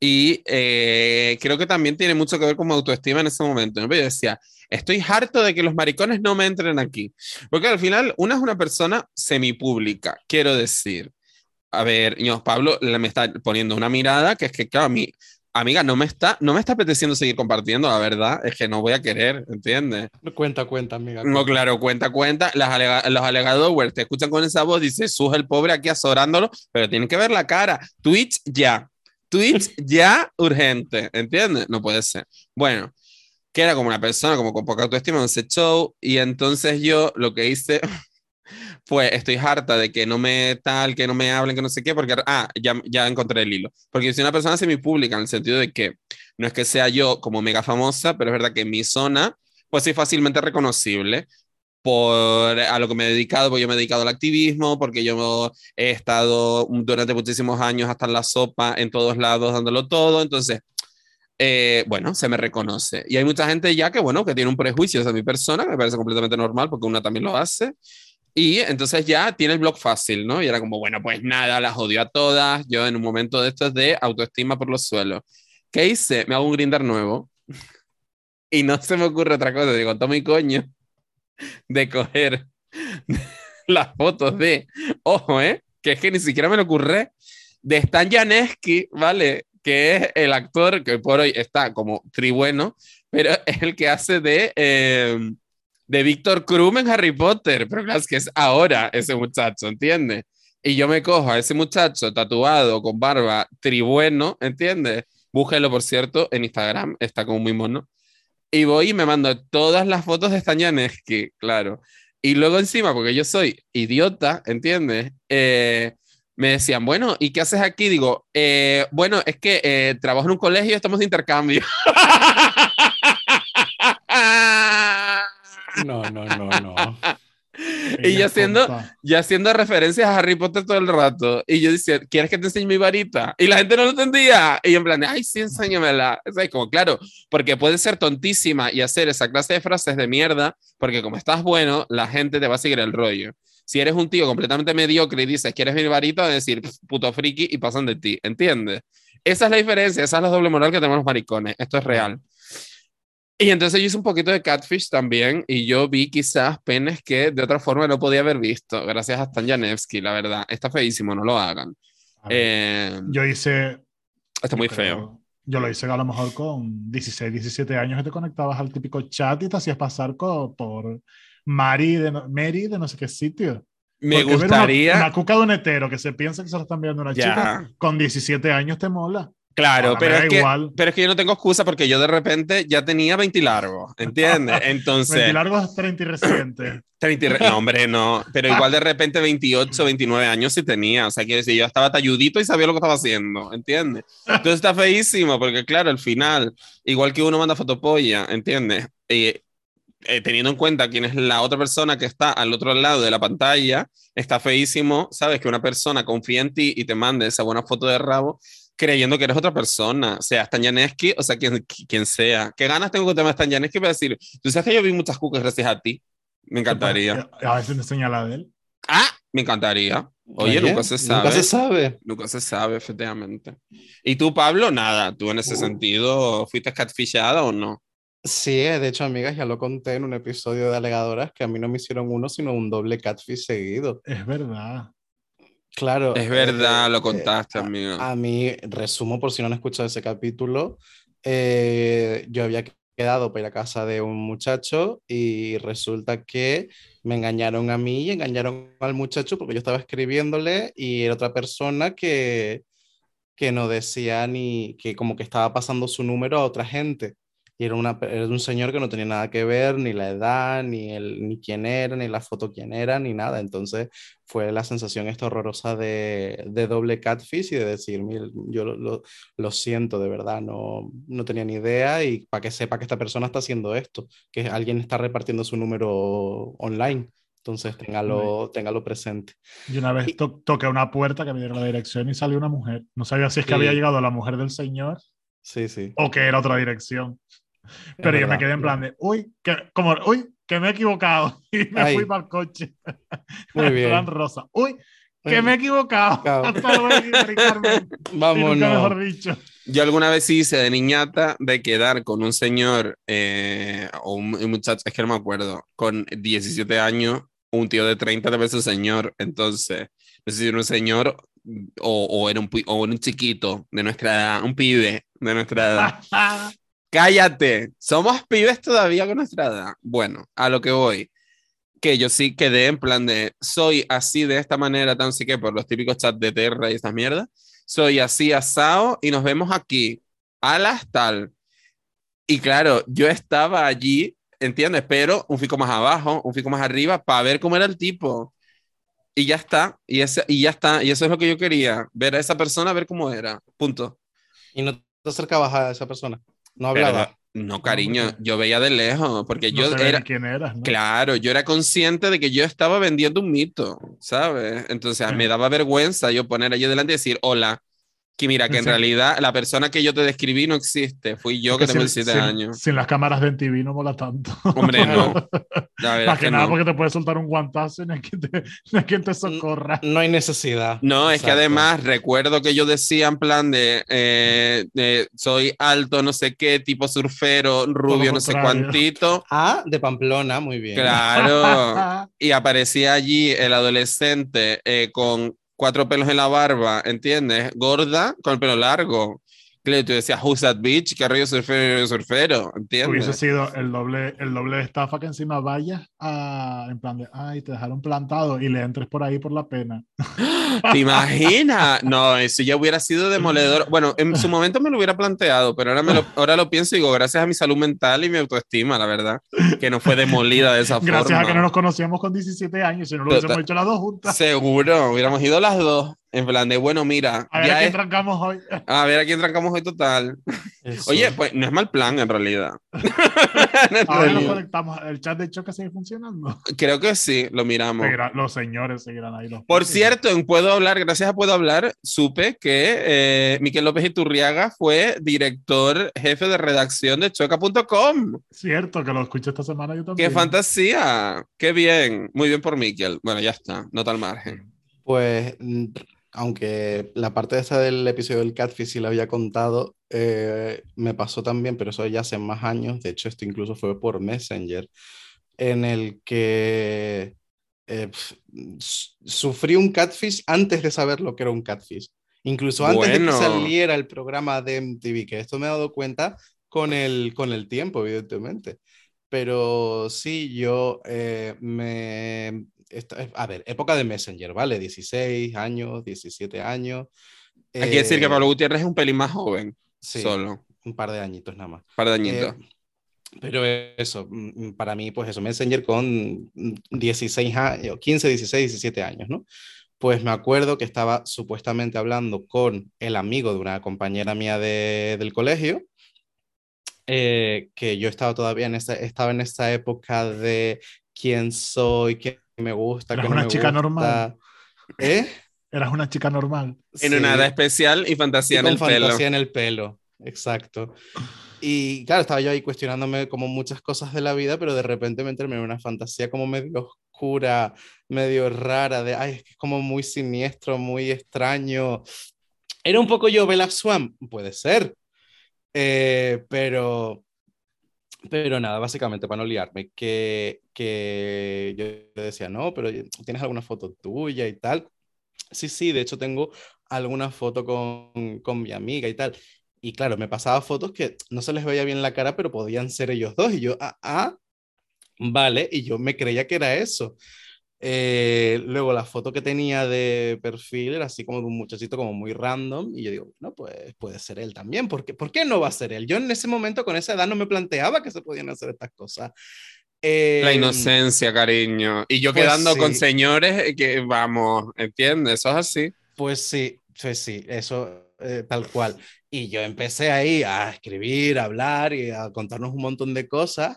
Y eh, creo que también tiene mucho que ver con mi autoestima en ese momento. ¿no? Yo decía, estoy harto de que los maricones no me entren aquí. Porque al final, una es una persona semipública, quiero decir. A ver, ño, Pablo le me está poniendo una mirada que es que, claro, a mí, amiga, no me está, no me está apeteciendo seguir compartiendo, la verdad, es que no voy a querer, ¿entiendes? Cuenta, cuenta, amiga. No, claro, cuenta, cuenta. Las alega- los alegadores te escuchan con esa voz, dice, Suja el pobre aquí azorándolo, pero tienen que ver la cara. Twitch ya. Twitch ya urgente, ¿entiendes? No puede ser. Bueno, que era como una persona como con poca autoestima en ese show y entonces yo lo que hice (laughs) fue, estoy harta de que no me tal, que no me hablen, que no sé qué, porque, ah, ya, ya encontré el hilo. Porque soy una persona semi-pública en el sentido de que no es que sea yo como mega famosa, pero es verdad que en mi zona, pues soy fácilmente reconocible por a lo que me he dedicado, porque yo me he dedicado al activismo, porque yo he estado durante muchísimos años hasta en la sopa, en todos lados, dándolo todo, entonces, eh, bueno, se me reconoce. Y hay mucha gente ya que, bueno, que tiene un prejuicio hacia mi persona, que me parece completamente normal, porque una también lo hace, y entonces ya tiene el blog fácil, ¿no? Y era como, bueno, pues nada, las odio a todas, yo en un momento de estos de autoestima por los suelos. ¿Qué hice? Me hago un grinder nuevo. (laughs) y no se me ocurre otra cosa, digo, toma mi coño de coger las fotos de, ojo, ¿eh? Que es que ni siquiera me lo ocurre, de Stan Janeski, ¿vale? Que es el actor que por hoy está como tribueno, pero (laughs) es el que hace de, eh, de Víctor Krum en Harry Potter, pero claro, es que es ahora ese muchacho, ¿entiendes? Y yo me cojo a ese muchacho tatuado con barba tribueno, ¿entiendes? Búsquelo, por cierto, en Instagram, está como muy mono. Y voy y me mando todas las fotos de Stañaneski, claro. Y luego encima, porque yo soy idiota, ¿entiendes? Eh, me decían, bueno, ¿y qué haces aquí? Digo, eh, bueno, es que eh, trabajo en un colegio estamos de intercambio. No, no, no, no. (laughs) (laughs) y yo haciendo, ya haciendo referencias a Harry Potter todo el rato. Y yo decía, ¿quieres que te enseñe mi varita? Y la gente no lo entendía. Y yo en plan, ay, sí, enséñamela. Es como, claro, porque puede ser tontísima y hacer esa clase de frases de mierda, porque como estás bueno, la gente te va a seguir el rollo. Si eres un tío completamente mediocre y dices, ¿quieres mi varita? Decir, puto friki y pasan de ti. ¿Entiendes? Esa es la diferencia, esa es la doble moral que tenemos los maricones. Esto es real. Y entonces yo hice un poquito de catfish también y yo vi quizás penes que de otra forma no podía haber visto, gracias a Stan Janevsky, la verdad. Está feísimo, no lo hagan. Eh, yo hice... Está muy feo. Yo lo hice a lo mejor con 16, 17 años que te conectabas al típico chat y te hacías pasar por Mari de, Mary de no sé qué sitio. Me gustaría... Una, cuca de un hetero que se piensa que se lo están viendo una chica con 17 años te mola. Claro, pero es, que, pero es que yo no tengo excusa porque yo de repente ya tenía 20 largos, ¿entiendes? (laughs) Entonces... 20 largos, 30 y reciente. (coughs) 30 y no, hombre, no. Pero igual de repente 28, 29 años sí tenía. O sea, quiere decir, yo estaba talludito y sabía lo que estaba haciendo, ¿entiendes? Entonces está feísimo porque, claro, al final, igual que uno manda fotopolla, ¿entiendes? Y eh, teniendo en cuenta quién es la otra persona que está al otro lado de la pantalla, está feísimo, ¿sabes? Que una persona confía en ti y te mande esa buena foto de rabo creyendo que eres otra persona, sea Stanjaneski o sea quien, quien sea. ¿Qué ganas tengo con tema Stanjaneski para decir, tú sabes que yo vi muchas cucas gracias a ti? Me encantaría. A veces me señala de él. Ah, me encantaría. Oye, nunca se sabe. Nunca se sabe. Nunca se sabe, efectivamente. ¿Y tú, Pablo? Nada, ¿tú en ese uh. sentido fuiste catfishada o no? Sí, de hecho, amigas, ya lo conté en un episodio de Alegadoras que a mí no me hicieron uno, sino un doble catfish seguido. Es verdad. Claro. Es verdad, lo eh, contaste, amigo. A, mí, resumo por si no han escuchado ese capítulo, eh, yo había quedado para ir a casa de un muchacho y resulta que me engañaron a mí y engañaron al muchacho porque yo estaba escribiéndole y era otra persona que, que no decía ni que como que estaba pasando su número a otra gente y era, una, era un señor que no tenía nada que ver, ni la edad, ni, el, ni quién era, ni la foto quién era, ni nada. Entonces fue la sensación esta horrorosa de, de doble catfish y de decir, yo lo, lo, siento de verdad, no, no tenía ni idea y para que sepa que esta persona está haciendo esto, que alguien está repartiendo su número online. Entonces, téngalo, téngalo presente. Y una vez toqué una puerta que me dieron la dirección y salió una mujer. No sabía si es que había llegado la mujer del señor. Sí, sí. O que era otra dirección. Pero yo me quedé en plan de, uy, que, como, uy, que me he equivocado. (laughs) Y me fui para el coche. Muy (laughs) bien. Plan rosa. Uy, que me he equivocado. (laughs) Vámonos. mejor dicho. Yo alguna vez hice de niñata de quedar con un señor eh, o un, muchacho, es que no me acuerdo, con 17 años, un tío de 30 de veces señor. Entonces, no sé si era un señor o, o, era un, o era un chiquito de nuestra edad, un pibe de nuestra edad. Cállate, somos pibes todavía con nuestra edad. Bueno, a lo que voy, que yo sí quedé en plan de, soy así de esta manera, tan sí que por los típicos chats de Terra y esas mierdas. soy así asado y nos vemos aquí a las tal. Y claro, yo estaba allí, ¿entiendes? Pero un fico más abajo, un fico más arriba, para ver cómo era el tipo. Y ya está, y, ese, y ya está, y eso es lo que yo quería, ver a esa persona, ver cómo era, punto. Y no te acercabas a esa persona, no hablaba. Pero, no, cariño, yo veía de lejos, porque No yo era, ni quién eras, ¿no? Claro, yo era consciente de que yo estaba vendiendo un mito, ¿sabes? Entonces Sí. me daba vergüenza yo poner allí delante y decir, hola, que mira, que en Sí. realidad la persona que yo te describí no existe, fui yo que tengo sin- 17 sin- años. Sin las cámaras de MTV no mola tanto. Hombre, no. (laughs) La verdad Más es que que nada no. porque te puede soltar un guantazo y no hay quien te, no hay quien te socorra. No hay necesidad. No, es que además recuerdo que yo decía en plan de, eh, de, soy alto, no sé qué, tipo surfero, rubio, no sé cuantito. Ah, de Pamplona, muy bien. Claro. (laughs) y aparecía allí el adolescente eh, con cuatro pelos en la barba, ¿entiendes? Gorda, con el pelo largo. Claro, tú decías, who's that bitch? ¿Qué rollo surfero, surfero? Hubiese ¿Entiendes? sido el doble, el doble de estafa que encima vayas a, en plan de, ay, te dejaron plantado y le entres por ahí por la pena. (gasps) ¿Te imaginas? No, eso ya hubiera sido demoledor. (laughs) Bueno, en su momento me lo hubiera planteado, pero ahora, me lo, ahora lo pienso y digo, gracias a mi salud mental y mi autoestima, la verdad, que no fue demolida de esa (laughs) Gracias forma. a que no nos conocíamos con 17 años, si no lo hubiésemos hecho las dos juntas. Seguro, hubiéramos ido las dos. En plan de, bueno, mira, A ver ya a quién es- trancamos hoy. (laughs) a ver a quién trancamos hoy total. Eso. Oye, pues no es mal plan en realidad. En (laughs) Ahora nos realidad. conectamos. El chat de choque sigue funcionando. Creo que sí, lo miramos. Seguirá- los señores seguirán ahí. Los Por cierto, en Puedo Hablar, gracias a Puedo Hablar, supe que eh, Miquel López Iturriaga fue director jefe de redacción de Choca.com. Cierto, que lo escuché esta semana yo también. ¡Qué fantasía! ¡Qué bien! Muy bien por Miquel. Bueno, ya está, nota al margen. Pues, aunque la parte esa del episodio del Catfish sí la había contado, eh, me pasó también, pero eso ya hace más años, de hecho esto incluso fue por Messenger, en el que eh, sufrí un catfish antes de saber lo que era un catfish. Incluso antes de que Bueno. saliera el programa de MTV, que esto me he dado cuenta con el, con el tiempo, evidentemente. Pero sí, yo eh, me... esta- a ver, época de Messenger, ¿vale? 16 años, 17 años. Hay que decir que Eh, Pablo Gutiérrez es un pelín más joven, sí, solo, un par de añitos nada más. un par de añitos. Eh, pero eso, mm, para mí, pues eso, Messenger con 16 años, 15, 16, 17 años, ¿no? Pues me acuerdo que estaba supuestamente hablando con el amigo de una compañera mía de- del colegio, eh, que yo estaba todavía en esa, estaba en esa época de quién soy, qué me gusta, Eras qué no una me chica gusta. normal. ¿Eh? Eras una chica normal. en Sí. nada especial y fantasía Y en el pelo. fantasía en el pelo, exacto. Y claro, estaba yo ahí cuestionándome como muchas cosas de la vida, pero de repente me entré en una fantasía como medio oscura, medio rara, de, ay, es que es como muy siniestro, muy extraño. Era un poco yo Bella Swan, puede ser, Eh, pero, pero nada, básicamente para no liarme, que, que yo decía, no, pero tienes alguna foto tuya y tal. Sí, sí, de hecho tengo alguna foto con, con mi amiga y tal. Y claro, me pasaba fotos que no se les veía bien la cara, pero podían ser ellos dos. Y yo, ah, ah, vale, y yo me creía que era eso. Eh, luego la foto que tenía de perfil era así como de un muchachito como muy random y yo digo, no, pues puede ser él también, ¿por qué, ¿por qué no va a ser él? Yo en ese momento con esa edad no me planteaba que se podían hacer estas cosas. Eh, La inocencia, cariño. Y yo pues quedando con sí. señores que, vamos, ¿entiendes? Eso es así. Pues sí, pues sí, eso eh, tal cual. Y yo empecé ahí a escribir, a hablar y a contarnos un montón de cosas.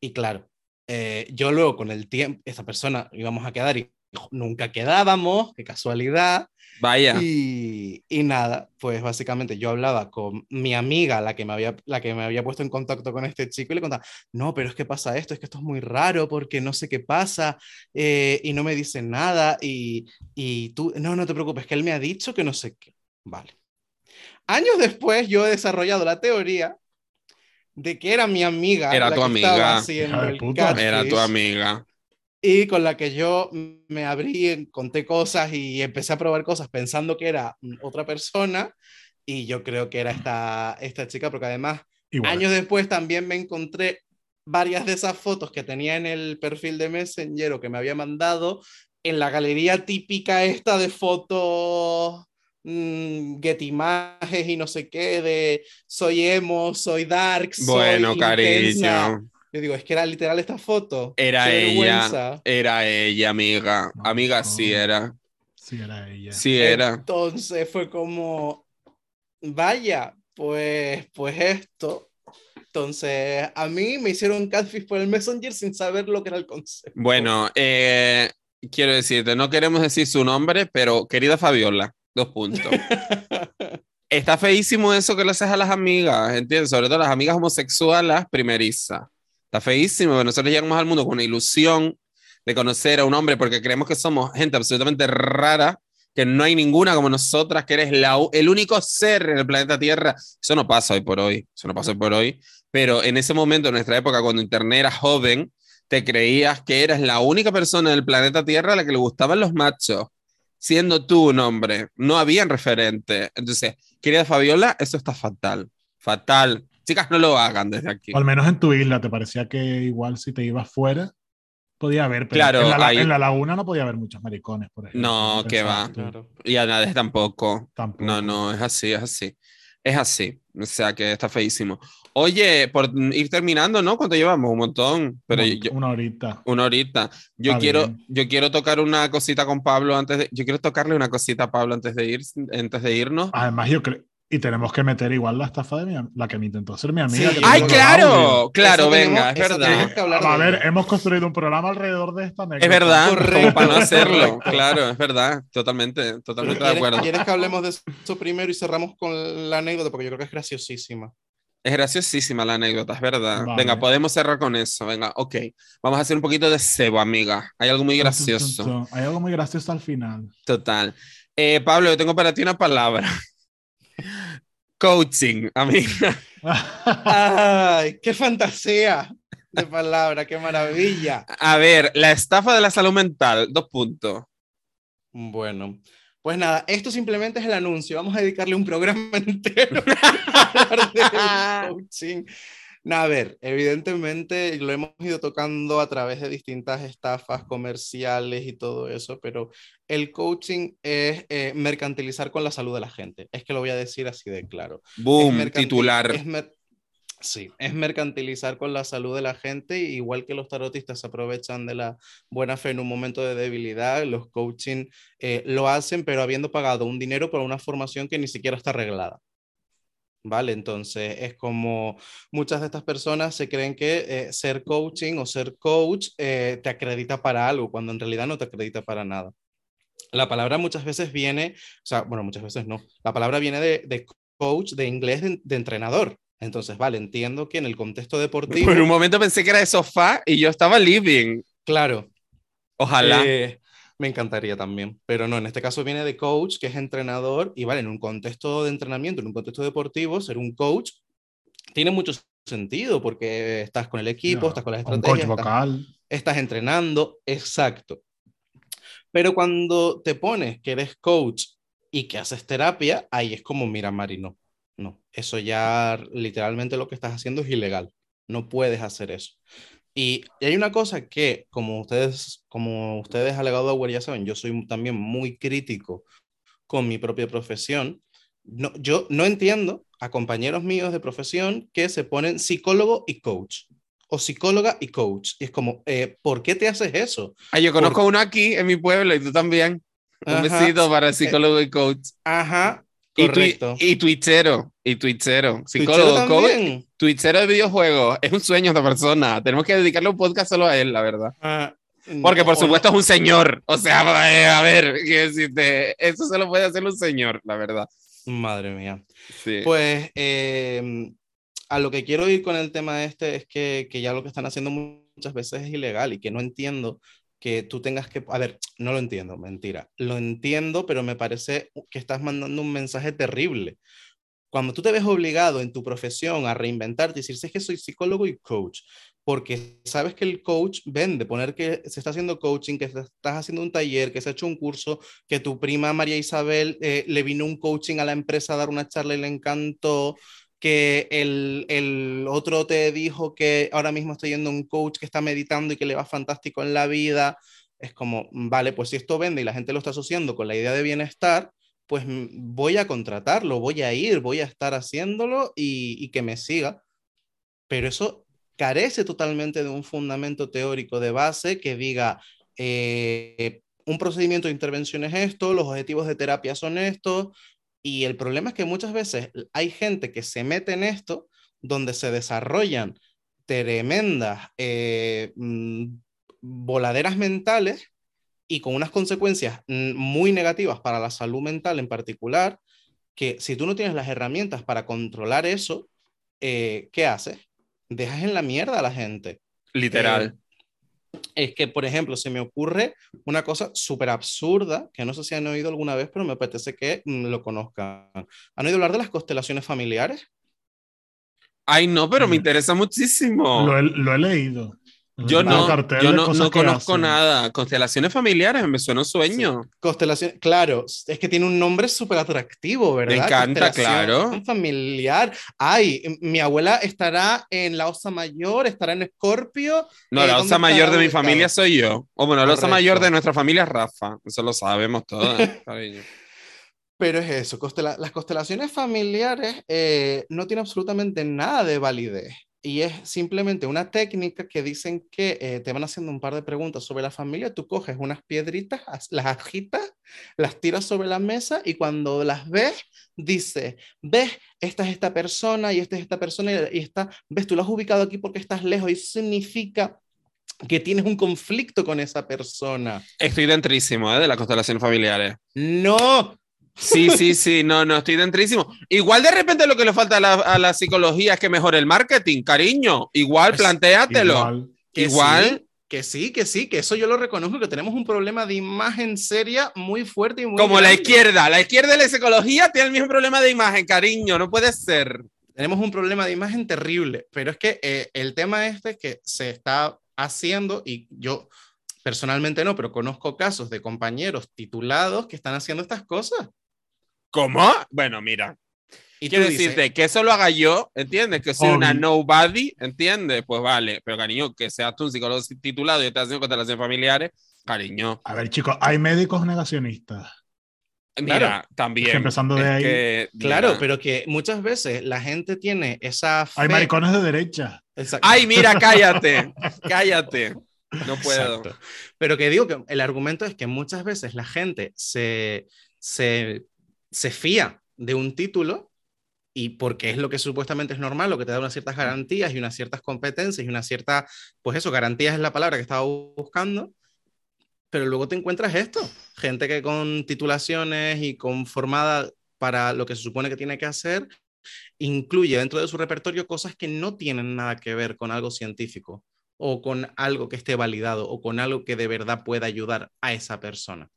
Y claro, eh, yo luego con el tiempo, esa persona íbamos a quedar y nunca quedábamos, qué casualidad. Vaya. Y, y nada, pues básicamente yo hablaba con mi amiga, la que, me había, la que me había puesto en contacto con este chico, y le contaba, no, pero es que pasa esto, es que esto es muy raro porque no sé qué pasa eh, y no me dice nada y, y tú, no, no te preocupes, que él me ha dicho que no sé qué. Vale. Años después yo he desarrollado la teoría de que era mi amiga. Era la tu que amiga. estaba el. Era tu amiga. y con la que yo me abrí, conté cosas y empecé a probar cosas pensando que era otra persona y yo creo que era esta, esta chica porque además Igual. años después también me encontré varias de esas fotos que tenía en el perfil de Messenger o que me había mandado en la galería típica esta de fotos mm, get images y no sé qué de soy emo, soy dark, soy Bueno, intensa. cariño. Yo digo, es que era literal esta foto. Era Qué ella. vergüenza. Era ella, amiga. No, Amiga, sí no. era. Sí, era ella. Sí era. Entonces fue como, vaya, pues, pues esto. Entonces, a mí me hicieron catfish por el Messenger sin saber lo que era el concepto. Bueno, eh, quiero decirte, no queremos decir su nombre, pero querida Fabiola, dos puntos. Está feísimo eso que le haces a las amigas, ¿entiendes? Sobre todo las amigas homosexuales primerizas. Está feísimo, nosotros llegamos al mundo con una ilusión de conocer a un hombre porque creemos que somos gente absolutamente rara, que no hay ninguna como nosotras, que eres la, el único ser en el planeta Tierra. Eso no pasa hoy por hoy, eso no pasa hoy por hoy, pero en ese momento, en nuestra época, cuando Internet era joven, te creías que eras la única persona en el planeta Tierra a la que le gustaban los machos, siendo tú un hombre. No habían referente. Entonces, querida Fabiola, eso está fatal. Fatal. Chicas, no lo hagan desde aquí. O al menos en tu isla, ¿te parecía que igual si te ibas fuera podía haber? Pero Claro, en la, ahí- en la laguna no podía haber muchos maricones, por ejemplo. No, ¿Qué que va. Claro. Y a nadie tampoco. Tampoco. No, no, es así, es así. Es así. O sea que está feísimo. Oye, por ir terminando, ¿no? ¿Cuánto llevamos? Un montón. Pero Una- yo, una horita. una horita. Yo Está quiero, bien. yo quiero tocar una cosita con Pablo antes de. Yo quiero tocarle una cosita a Pablo antes de ir, antes de irnos. Además, yo creo. Y tenemos que meter igual la estafa de mi, la que me intentó hacer mi amiga. Sí. que ¡Ay, claro! Claro, Eso venga, tenemos- es verdad. que hablar A de ver, ello. hemos construido un programa alrededor de esta anécdota. Es verdad, Correcto. para no hacerlo. Claro, es verdad. Totalmente, totalmente de ¿Quieres, acuerdo. quieres que hablemos de eso primero y cerramos con la anécdota? Porque yo creo que es graciosísima. Es graciosísima la anécdota, es verdad. Vale. Venga, podemos cerrar con eso. Venga, ok. Vamos a hacer un poquito de cebo, amiga. Hay algo muy gracioso. Hay algo muy gracioso al final. Total. Eh, Pablo, yo tengo para ti una palabra. Coaching, amiga. (laughs) ¡Ay, qué fantasía de palabra! ¡Qué maravilla! A ver, la estafa de la salud mental, dos puntos. Bueno, pues nada, esto simplemente es el anuncio. Vamos a dedicarle un programa (laughs) entero a hablar del (laughs) coaching. No, a ver, evidentemente lo hemos ido tocando a través de distintas estafas comerciales y todo eso, pero el coaching es eh, mercantilizar con la salud de la gente. Es que lo voy a decir así de claro. Boom, titular. es mer- sí, es mercantilizar con la salud de la gente, igual que los tarotistas se aprovechan de la buena fe en un momento de debilidad, los coaching eh, lo hacen, pero habiendo pagado un dinero por una formación que ni siquiera está arreglada. ¿Vale? Entonces es como muchas de estas personas se creen que eh, ser coaching o ser coach eh, te acredita para algo, cuando en realidad no te acredita para nada. La palabra muchas veces viene, o sea, bueno, muchas veces no, la palabra viene de, de coach, de inglés, de, de entrenador. Entonces, vale, entiendo que en el contexto deportivo, Por un momento pensé que era de sofá y yo estaba living. claro, Ojalá. Eh, me encantaría también, pero no, en este caso viene de coach, que es entrenador, y vale, en un contexto de entrenamiento, en un contexto deportivo, ser un coach tiene mucho sentido porque estás con el equipo, No, estás con las coach estrategias, estás, estás entrenando, exacto. Pero cuando te pones que eres coach y que haces terapia, ahí es como, mira, Mari, no, no, eso ya literalmente lo que estás haciendo es ilegal, no puedes hacer eso. Y, y hay una cosa que, como ustedes, como ustedes alegado ya saben, yo soy también muy crítico con mi propia profesión. No, yo no entiendo a compañeros míos de profesión que se ponen psicólogo y coach o psicóloga y coach. Y es como, eh, ¿por qué te haces eso? Ah, yo conozco uno aquí en mi pueblo y tú también. Un Ajá. besito para psicólogo y coach. Ajá, Y, correcto. y twitchero. Y twitchero. Twitchero Psicólogo, coach. Twitchero de videojuegos. Es un sueño esta persona. Tenemos que dedicarle un podcast solo a él, la verdad. Ah, Porque por supuesto no- es un señor. O sea, eh, a ver, decirte, eso solo puede hacer un señor, la verdad. Madre mía. Sí. Pues eh, a lo que quiero ir con el tema este es que, que ya lo que están haciendo muchas veces es ilegal y que no entiendo que tú tengas que, a ver, no lo entiendo, mentira, lo entiendo, pero me parece que estás mandando un mensaje terrible. Cuando tú te ves obligado en tu profesión a reinventarte y decir, "Si es que soy psicólogo y coach, porque sabes que el coach vende, poner que se está haciendo coaching, que estás haciendo un taller, que se ha hecho un curso, que tu prima María Isabel eh, le vino un coaching a la empresa a dar una charla y le encantó, que el, el otro te dijo que ahora mismo está yendo un coach que está meditando y que le va fantástico en la vida. Es como, vale, pues si esto vende y la gente lo está asociando con la idea de bienestar, pues mm, voy a contratarlo, voy a ir, voy a estar haciéndolo y, que me siga. Pero eso carece totalmente de un fundamento teórico de base que diga, eh, un procedimiento de intervención es esto, los objetivos de terapia son estos, y el problema es que muchas veces hay gente que se mete en esto donde se desarrollan tremendas eh, mm, voladeras mentales y con unas consecuencias mm, muy negativas para la salud mental en particular, que si tú no tienes las herramientas para controlar eso, eh, ¿qué haces? Dejas en la mierda a la gente. Literal. Eh, es que, por ejemplo, se me ocurre una cosa súper absurda, que no sé si han oído alguna vez, pero me apetece que mm, lo conozcan. ¿Han oído hablar de las constelaciones familiares? Ay, no, pero me Mm. interesa muchísimo. Lo he, lo he leído. Yo no, yo no, no conozco hacen. nada. Constelaciones familiares, me suena un sueño. Constelación, claro, es que tiene un nombre súper atractivo, ¿verdad? encanta, Constelación claro. Familiar. Ay, mi abuela estará en la Osa Mayor, estará en Escorpio. No, Eh, la ¿dónde osa mayor de mi familia soy yo. O bueno, la osa mayor de nuestra familia es Rafa. Eso lo sabemos todos, (laughs) cariño. Pero es eso, constela- las constelaciones familiares eh, no tienen absolutamente nada de validez. Y es simplemente una técnica que dicen que eh, te van haciendo un par de preguntas sobre la familia, tú coges unas piedritas, as- las agitas, las tiras sobre la mesa y cuando las ves, dice, ves, esta es esta persona y esta es esta persona y, esta, ves, tú lo has ubicado aquí porque estás lejos y eso significa que tienes un conflicto con esa persona. Estoy dentrísimo, ¿eh? De las constelaciones familiares. No, Sí, sí, sí, no, no, estoy dentrísimo. Igual de repente lo que le falta a la, a la psicología es que mejore el marketing, cariño. Igual, Pues, plantéatelo. Igual. Que Igual. sí, que sí, que sí, que eso yo lo reconozco, que tenemos un problema de imagen seria muy fuerte y muy Como la izquierda. La izquierda de la psicología tiene el mismo problema de imagen, cariño. No puede ser. Tenemos un problema de imagen terrible, pero es que eh, el tema este que se está haciendo, y yo personalmente no, pero conozco casos de compañeros titulados que están haciendo estas cosas. ¿Cómo? Bueno, mira. Y Quiero dices, decirte que eso lo haga yo, ¿entiendes? Que soy Obvio. una nobody, ¿entiendes? Pues vale, pero cariño, que seas tú un psicólogo titulado y estás haciendo constelaciones familiares, cariño. A ver, chicos, hay médicos negacionistas. Mira, Claro. también. Empezando de es ahí- que, Claro, mira. pero que muchas veces la gente tiene esa fe. Hay maricones de derecha. Exacto. Ay, mira, (laughs) cállate, cállate. No puedo. Exacto. Pero que digo que el argumento es que muchas veces la gente se, se, se fía de un título y porque es lo que supuestamente es normal, lo que te da unas ciertas garantías y unas ciertas competencias y una cierta, pues eso, garantías es la palabra que estaba buscando, pero luego te encuentras esto, gente que con titulaciones y con formada para lo que se supone que tiene que hacer, incluye dentro de su repertorio cosas que no tienen nada que ver con algo científico o con algo que esté validado o con algo que de verdad pueda ayudar a esa persona.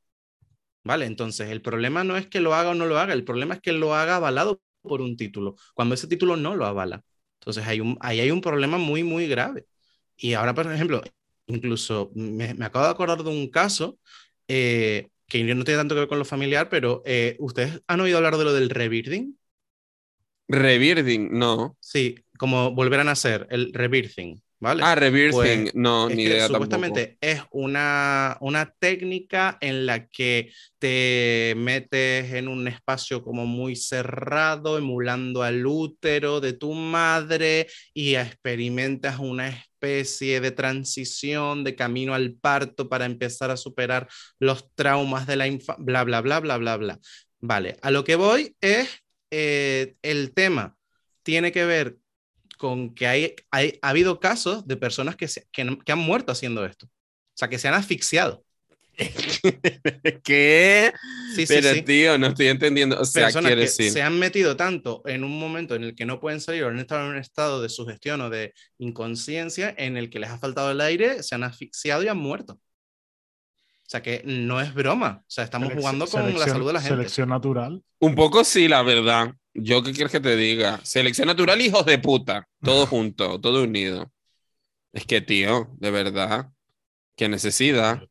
¿Vale? Entonces, el problema no es que lo haga o no lo haga, el problema es que lo haga avalado por un título, cuando ese título no lo avala. Entonces, hay un, ahí hay un problema muy, muy grave. Y ahora, por ejemplo, incluso me, me acabo de acordar de un caso eh, que no tiene tanto que ver con lo familiar, pero eh, ¿ustedes han oído hablar de lo del rebirthing? Rebirthing, no. Sí, como volver a nacer, el rebirthing, ¿vale? Ah, rebirthing, Pues, no, ni idea supuestamente es una, una técnica en la que te metes en un espacio como muy cerrado, emulando al útero de tu madre y experimentas una especie de transición de camino al parto para empezar a superar los traumas de la infancia, bla, bla, bla, bla, bla, bla. Vale, a lo que voy es eh, el tema. Tiene que ver con que hay, hay, ha habido casos de personas que, se, que, que, han muerto haciendo esto. O sea, que se han asfixiado. (laughs) ¿Qué? Sí, Pero sí, sí. tío, no estoy entendiendo. O sea, personas quiere que decir. se han metido tanto en un momento en el que no pueden salir o han estado en un estado de sugestión o de inconsciencia en el que les ha faltado el aire, se han asfixiado y han muerto. O sea que no es broma. O sea, estamos jugando con la salud de la gente. Selección natural. Un poco sí, la verdad. Yo qué quieres que te diga. Selección natural, hijos de puta. Todo (laughs) junto, todo unido. Es que, tío, de verdad. Qué necesidad.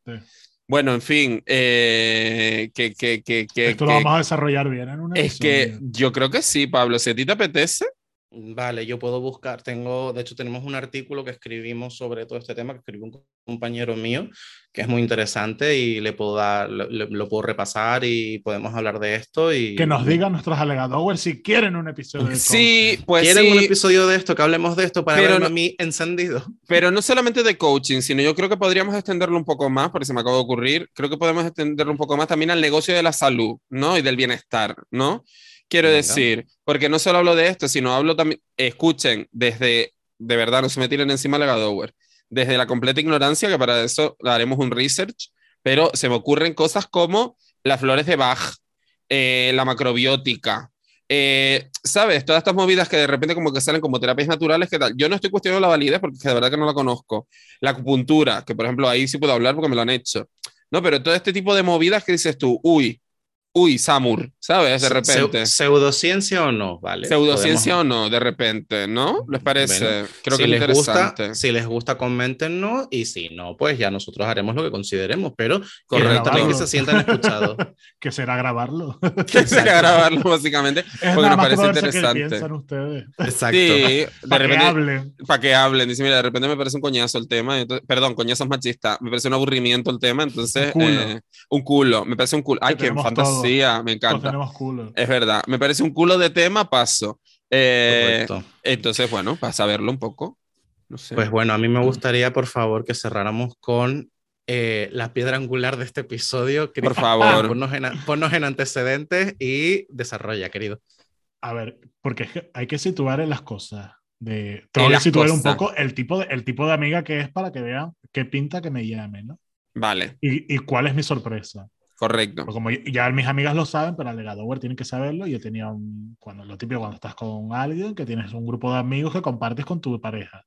Bueno, en fin. eh, que, que, que, que, Esto lo vamos a desarrollar bien en es que yo creo que sí, Pablo. Si a ti te apetece, Vale, yo puedo buscar, tengo, de hecho tenemos un artículo que escribimos sobre todo este tema, que escribió un compañero mío, que es muy interesante y le puedo dar, lo, lo puedo repasar y podemos hablar de esto y... Que nos digan nuestros alegadores si quieren un episodio de Sí, coaching. pues ¿Quieren sí, un episodio de esto, que hablemos de esto para Pero verme no- a mí encendido? (laughs) pero no solamente de coaching, sino yo creo que podríamos extenderlo un poco más, porque se me acaba de ocurrir, creo que podemos extenderlo un poco más también al negocio de la salud, ¿no? Y del bienestar, ¿no? Quiero Venga. decir, porque no solo hablo de esto, sino hablo también, escuchen, desde, de verdad, no se me tiren encima la Gadower, desde la completa ignorancia, que para eso haremos un research, pero se me ocurren cosas como las flores de Bach, eh, la macrobiótica, eh, ¿sabes? Todas estas movidas que de repente como que salen como terapias naturales, ¿qué tal? Yo no estoy cuestionando la validez porque de verdad que no la conozco. La acupuntura, que por ejemplo ahí sí puedo hablar porque me lo han hecho. No, pero todo este tipo de movidas que dices tú, uy, uy, Samur, ¿sabes? De repente. ¿Pseudociencia o no? ¿Vale? Pseudociencia Podemos- o no, de repente, ¿no? ¿Les parece? Bueno, Creo si que es les gusta, si les gusta, coméntenos y si no, pues ya nosotros haremos lo que consideremos, pero también que se sientan escuchados. (laughs) que será grabarlo. (laughs) Que se grabarlo, básicamente. Es Porque nos parece interesante. piensan ustedes. Exacto. Sí, de Para que repente, hablen. para que hablen. Dice, mira, de repente me parece un coñazo el tema. entonces- perdón, coñazo es machista. Me parece un aburrimiento el tema. Entonces, Un culo. eh, un culo. Me parece un culo. Ay, Que qué tenemos fantasía. Me encanta. tenemos culo. Es verdad. Me parece un culo de tema, paso. Eh, entonces, bueno, para saberlo un poco. No sé. Pues bueno, a mí me gustaría, por favor, que cerráramos con eh, la piedra angular de este episodio. Por favor. Ponnos en, ponnos en antecedentes y desarrolla, querido. A ver, porque es que hay que situar en las cosas. De, tengo En que situar un poco el tipo, de, el tipo de amiga que es para que vean qué pinta que me llame, ¿no? Vale, Y, y cuál es mi sorpresa. Correcto. Porque como ya mis amigas lo saben, pero el legadower tienen que saberlo. Yo tenía un, cuando, lo típico cuando estás con alguien, que tienes un grupo de amigos que compartes con tu pareja.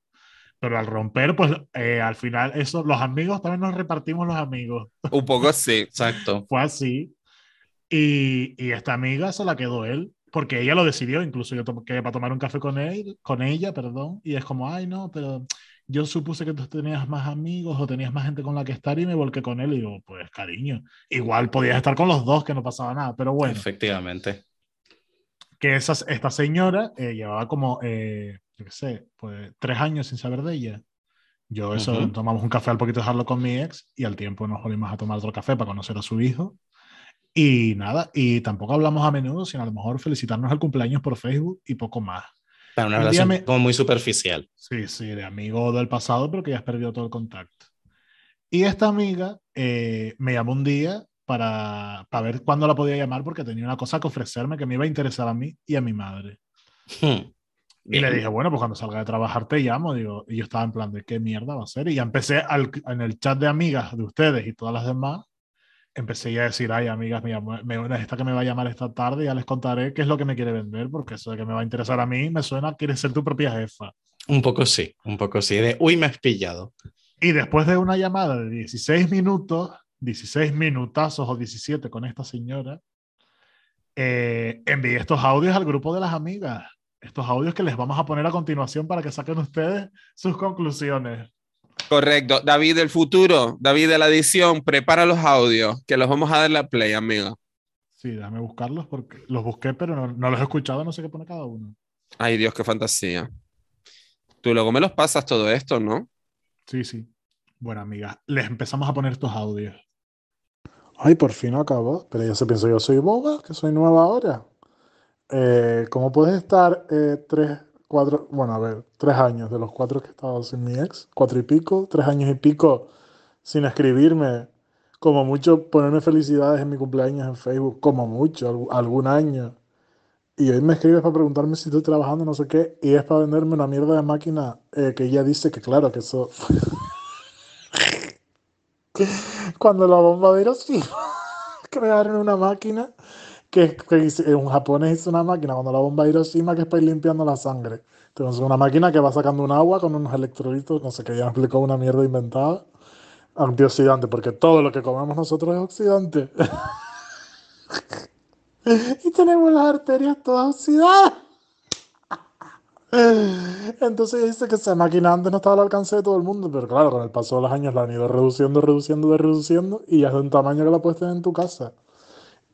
Pero al romper, pues eh, al final, eso, los amigos también nos repartimos los amigos. Un poco sí. (laughs) Exacto. Fue así. Y, y esta amiga se la quedó él, porque ella lo decidió. Incluso yo quedé para tomar un café con él, con ella, perdón. Y es como, ay, no, pero yo supuse que tú tenías más amigos o tenías más gente con la que estar y me volqué con él. Y digo, pues cariño, igual podías estar con los dos, que no pasaba nada. Pero bueno, Efectivamente. que esas, esta señora eh, llevaba como, eh, yo qué sé, pues tres años sin saber de ella. Yo eso, Ujú. tomamos un café al poquito dejarlo con mi ex y al tiempo nos volvimos a tomar otro café para conocer a su hijo. Y nada, y tampoco hablamos a menudo, sino a lo mejor felicitarnos el cumpleaños por Facebook y poco más. Para una Un relación me- como muy superficial. Sí, sí, de amigo del pasado, pero que ya has perdido todo el contacto. Y esta amiga eh, me llamó un día para, para ver cuándo la podía llamar porque tenía una cosa que ofrecerme que me iba a interesar a mí y a mi madre. Hmm. Y le dije, bueno, pues cuando salga de trabajar te llamo. Digo, y yo estaba en plan de qué mierda va a ser. Y ya empecé al- en el chat de amigas de ustedes y todas las demás. Empecé a decir, ay, amigas, mira, me, esta que me va a llamar esta tarde, ya les contaré qué es lo que me quiere vender, porque eso de que me va a interesar a mí me suena quieres ser tu propia jefa. Un poco sí, un poco sí. De, uy, me has pillado. Y después de una llamada de 16 minutos, 16 minutazos o 17 con esta señora, eh, envié estos audios al grupo de las amigas. Estos audios que les vamos a poner a continuación para que saquen ustedes sus conclusiones. Correcto. David del futuro, David de la edición, prepara los audios, que los vamos a dar la play, amiga. Sí, déjame buscarlos porque los busqué, pero no, no los he escuchado, no sé qué pone cada uno. Ay, Dios, qué fantasía. Tú luego me los pasas todo esto, ¿no? Sí, sí. Bueno, amigas, les empezamos a poner estos audios. Ay, por fin acabó. Pero ya se piensa, yo soy boba, que soy nueva ahora. Eh, ¿Cómo puedes estar eh, tres, cuatro, bueno, a ver, tres años de los cuatro que he estado sin mi ex, cuatro y pico, tres años y pico sin escribirme, como mucho ponerme felicidades en mi cumpleaños en Facebook, como mucho, algún, año. Y hoy me escribes para preguntarme si estoy trabajando, no sé qué, y es para venderme una mierda de máquina eh, que ella dice que claro, que eso... (laughs) Cuando la bomba de Hiroshima (laughs) crearon una máquina que, que un japonés hizo una máquina cuando la bomba de Hiroshima que es para ir limpiando la sangre. Entonces una máquina que va sacando un agua con unos electrolitos, no sé qué, ya me explicó una mierda inventada. Antioxidante, porque todo lo que comemos nosotros es oxidante. (laughs) y tenemos las arterias todas oxidadas. (laughs) Entonces dice que esa máquina antes no estaba al alcance de todo el mundo, pero claro, con el paso de los años la han ido reduciendo, reduciendo, reduciendo y ya es de un tamaño que la puedes tener en tu casa.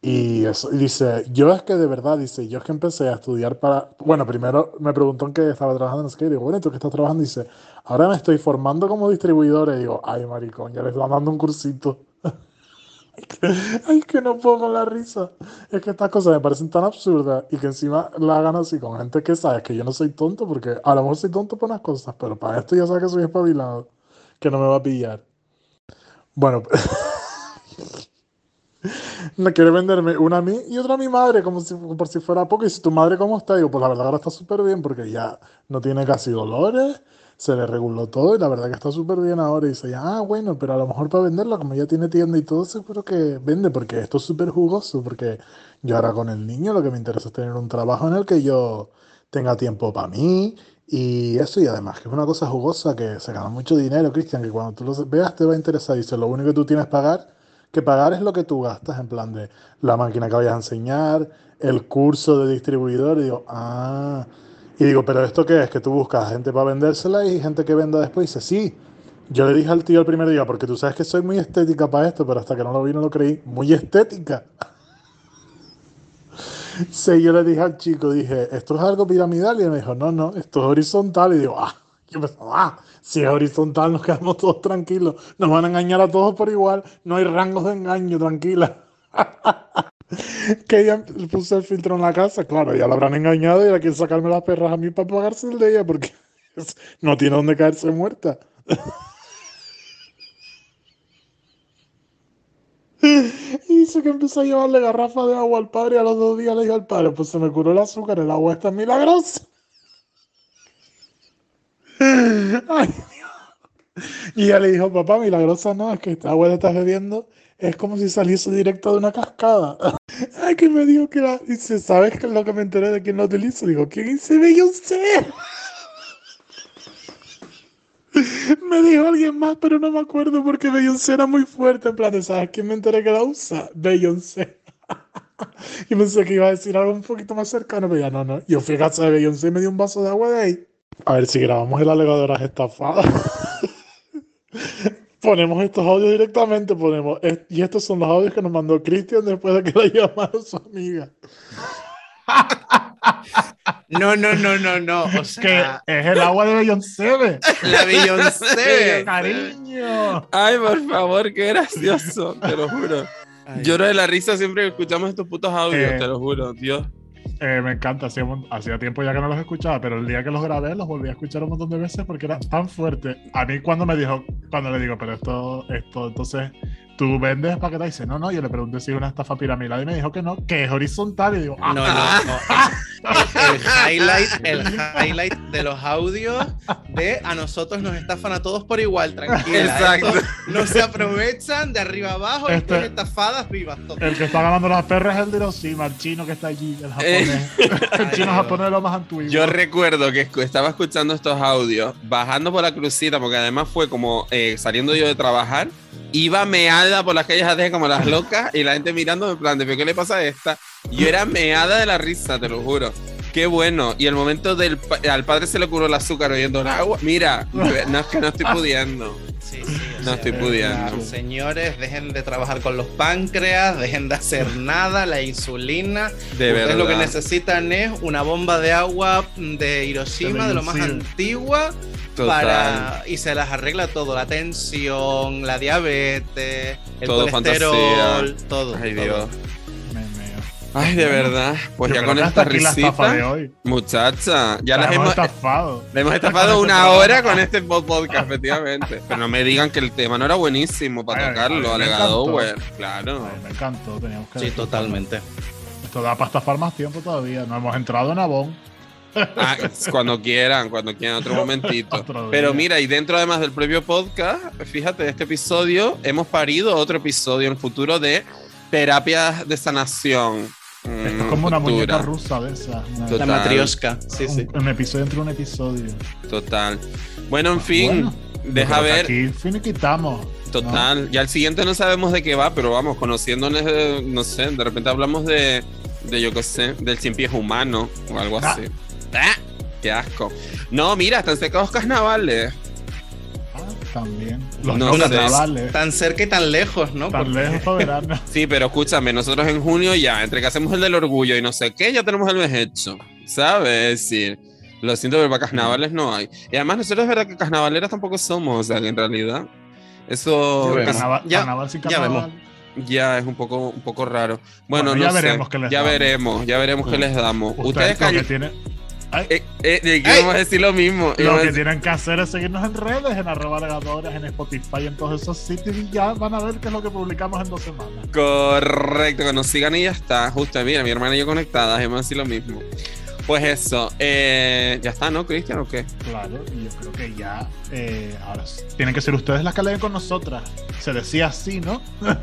Y, eso, y dice, yo es que de verdad, dice, yo es que empecé a estudiar para, bueno, primero me preguntó en qué estaba trabajando, no sé digo, bueno, ¿y ¿tú qué estás trabajando? Dice, ahora me estoy formando como distribuidor, y digo, ay, maricón, ya le están dando un cursito. (laughs) Ay, que no puedo con la risa. Es que estas cosas me parecen tan absurdas y que encima la hagan así con gente que sabe que yo no soy tonto, porque a lo mejor soy tonto para unas cosas, pero para esto ya sabes que soy espabilado, que no me va a pillar. Bueno, (laughs) (laughs) no quiere venderme una a mí y otra a mi madre, como si, por si fuera poco. Y si tu madre, ¿cómo está? Digo, pues la verdad ahora está súper bien porque ya no tiene casi dolores, se le reguló todo y la verdad que está súper bien ahora. Y dice, ah, bueno, pero a lo mejor para venderla, como ya tiene tienda y todo, seguro que vende porque esto es súper jugoso. Porque yo ahora con el niño lo que me interesa es tener un trabajo en el que yo tenga tiempo para mí y eso, y además que es una cosa jugosa que se gana mucho dinero, Cristian, que cuando tú lo veas te va a interesar. Dice, lo único que tú tienes que pagar, que pagar es lo que tú gastas, en plan de la máquina que vayas a enseñar, el curso de distribuidor, y digo, ah, y digo, pero ¿esto qué es? Que tú buscas gente para vendérsela y gente que venda después. Y dice, sí. Yo le dije al tío el primer día, porque tú sabes que soy muy estética para esto, pero hasta que no lo vi no lo creí. Muy estética. (laughs) Sí, yo le dije al chico, dije, ¿esto es algo piramidal? Y me dijo, no, no, esto es horizontal. Y digo, ah, yo pensaba, ah, si es horizontal nos quedamos todos tranquilos. Nos van a engañar a todos por igual. No hay rangos de engaño, tranquila. (laughs) que ella puse el filtro en la casa, claro, ya la habrán engañado y ahora quieren sacarme las perras a mí para pagarse el de ella porque (laughs) no tiene dónde caerse muerta. (laughs) Y dice que empezó a llevarle garrafa de agua al padre y a los dos días le dijo al padre, pues se me curó el azúcar, el agua está milagrosa. Y ella le dijo, papá, milagrosa no, es que esta agua que estás bebiendo es como si saliese directo de una cascada. (laughs) Ay, que me dijo que era, dice, ¿sabes qué es lo que me enteré de quién lo utiliza? Digo, ¿quién dice Beyoncé? (laughs) Me dijo alguien más, pero no me acuerdo porque Beyoncé era muy fuerte. En plan, ¿sabes quién me enteré que la usa? Beyoncé. (laughs) Y pensé que iba a decir algo un poquito más cercano, pero ya no, no. Yo fui a casa de Beyoncé y me dio un vaso de agua de ahí. A ver si grabamos el alegadoras estafadas. (laughs) ponemos estos audios directamente, ponemos. Y estos son los audios que nos mandó Cristian después de que la (laughs) llamaron su amiga. No, no, no, no, no. O Que sea, es el agua de Beyoncé, (laughs) la Beyoncé. Cariño. Ay, por favor, qué gracioso, te lo juro. Ay. Lloro de la risa siempre que escuchamos estos putos audios, Eh. te lo juro, Dios. Eh, me encanta, hacía, hacía tiempo ya que no los escuchaba, pero el día que los grabé los volví a escuchar un montón de veces porque era tan fuerte. A mí cuando me dijo, cuando le digo, pero esto, esto, entonces, ¿tú vendes paquetes? Y dice, no, no, yo le pregunté si es una estafa piramidal y me dijo que no, que es horizontal. Y digo, ah, No, no, no. El highlight, el highlight de los audios de a nosotros nos estafan a todos por igual, tranquila. Exacto. Esto No se aprovechan de arriba abajo, Este- estas estafadas vivas todas. el que está ganando las perras es el de Hiroshima, el chino que está allí, el japonés. Eh. el chino Ay, japonés de lo más antiguo. Yo recuerdo que estaba escuchando estos audios, bajando por la crucita, porque además fue como eh, saliendo yo de trabajar, iba meada por las calles AD como las locas y la gente mirando en plan de, ¿pero qué le pasa a esta? Yo era meada de la risa, te lo juro. Qué bueno. Y el momento del pa- al padre se le curó el azúcar oyendo el agua. Mira, no es que no estoy pudiendo. (laughs) Sí, sí, No sea, estoy pudiendo. Señores, dejen de trabajar con los páncreas, dejen de hacer nada, la insulina. De verdad. lo que necesitan es una bomba de agua de Hiroshima, de lo más antigua, Total. para y se las arregla todo, la tensión, la diabetes, el Todo colesterol, fantasía. todo. Ay, todo. Dios. Ay, de verdad. Pues Yo ya con esta de risita, hoy. muchacha, ya La (laughs) las hemos estafado. le hemos estafado una hora con este pod- podcast, efectivamente. Pero no me digan que el tema no era buenísimo para Ay, tocarlo, alegado, güey. Claro. Ay, me encantó, teníamos que Sí, totalmente. Esto da para estafar más tiempo todavía. No hemos entrado en Avon. Ah, cuando quieran, cuando quieran, otro momentito. (laughs) Otro. Pero mira, y dentro además del propio podcast, fíjate, de este episodio, hemos parido otro episodio en el futuro de terapias de sanación. Esto es Mm, como una futura. muñeca rusa de esas. una- Total. La matriosca, sí, un, sí. un episodio entre un episodio. Total. Bueno, en fin, Bueno, deja ver. Aquí finiquitamos. Total. Ya el siguiente no sabemos de qué va, pero vamos, conociéndonos, eh, no sé, de repente hablamos de, de yo qué sé, del cien pies humano o algo Ah. así. ¡Ah! ¡Qué asco! No, mira, están secados carnavales. Ah, también. Los No sé. carnavales. Tan cerca y tan lejos, ¿no? Tan Porque- lejos para (laughs) verano. Sí, pero escúchame, nosotros en junio ya, entre que hacemos el del orgullo y no sé qué, ya tenemos el mes hecho, ¿sabes? Es decir, lo siento, pero para carnavales no hay. Y además nosotros es verdad que carnavaleras tampoco somos, o sea, que en realidad eso Ya. Carnaval, Ya- carnaval sin ya carnaval. ya es un poco, un poco raro. Bueno, Bueno, no ya sé. veremos qué les Ya damos. veremos, ya veremos qué Mm. les damos. Ustedes Ustedes que tienen, Eh, eh, eh, vamos a decir lo mismo. lo que decir- tienen que hacer es seguirnos en redes, en arroba legadores, en Spotify, en todos esos sitios y ya van a ver qué es lo que publicamos en dos semanas. Correcto, que nos sigan y ya está. Justo, mira, mi hermana y yo conectadas, vamos a decir lo mismo. Pues eso, eh, ya está, ¿no, Cristian, o qué? Claro, y yo creo que ya eh, ahora tienen que ser ustedes las que leen con nosotras. Se decía así, ¿no? (laughs)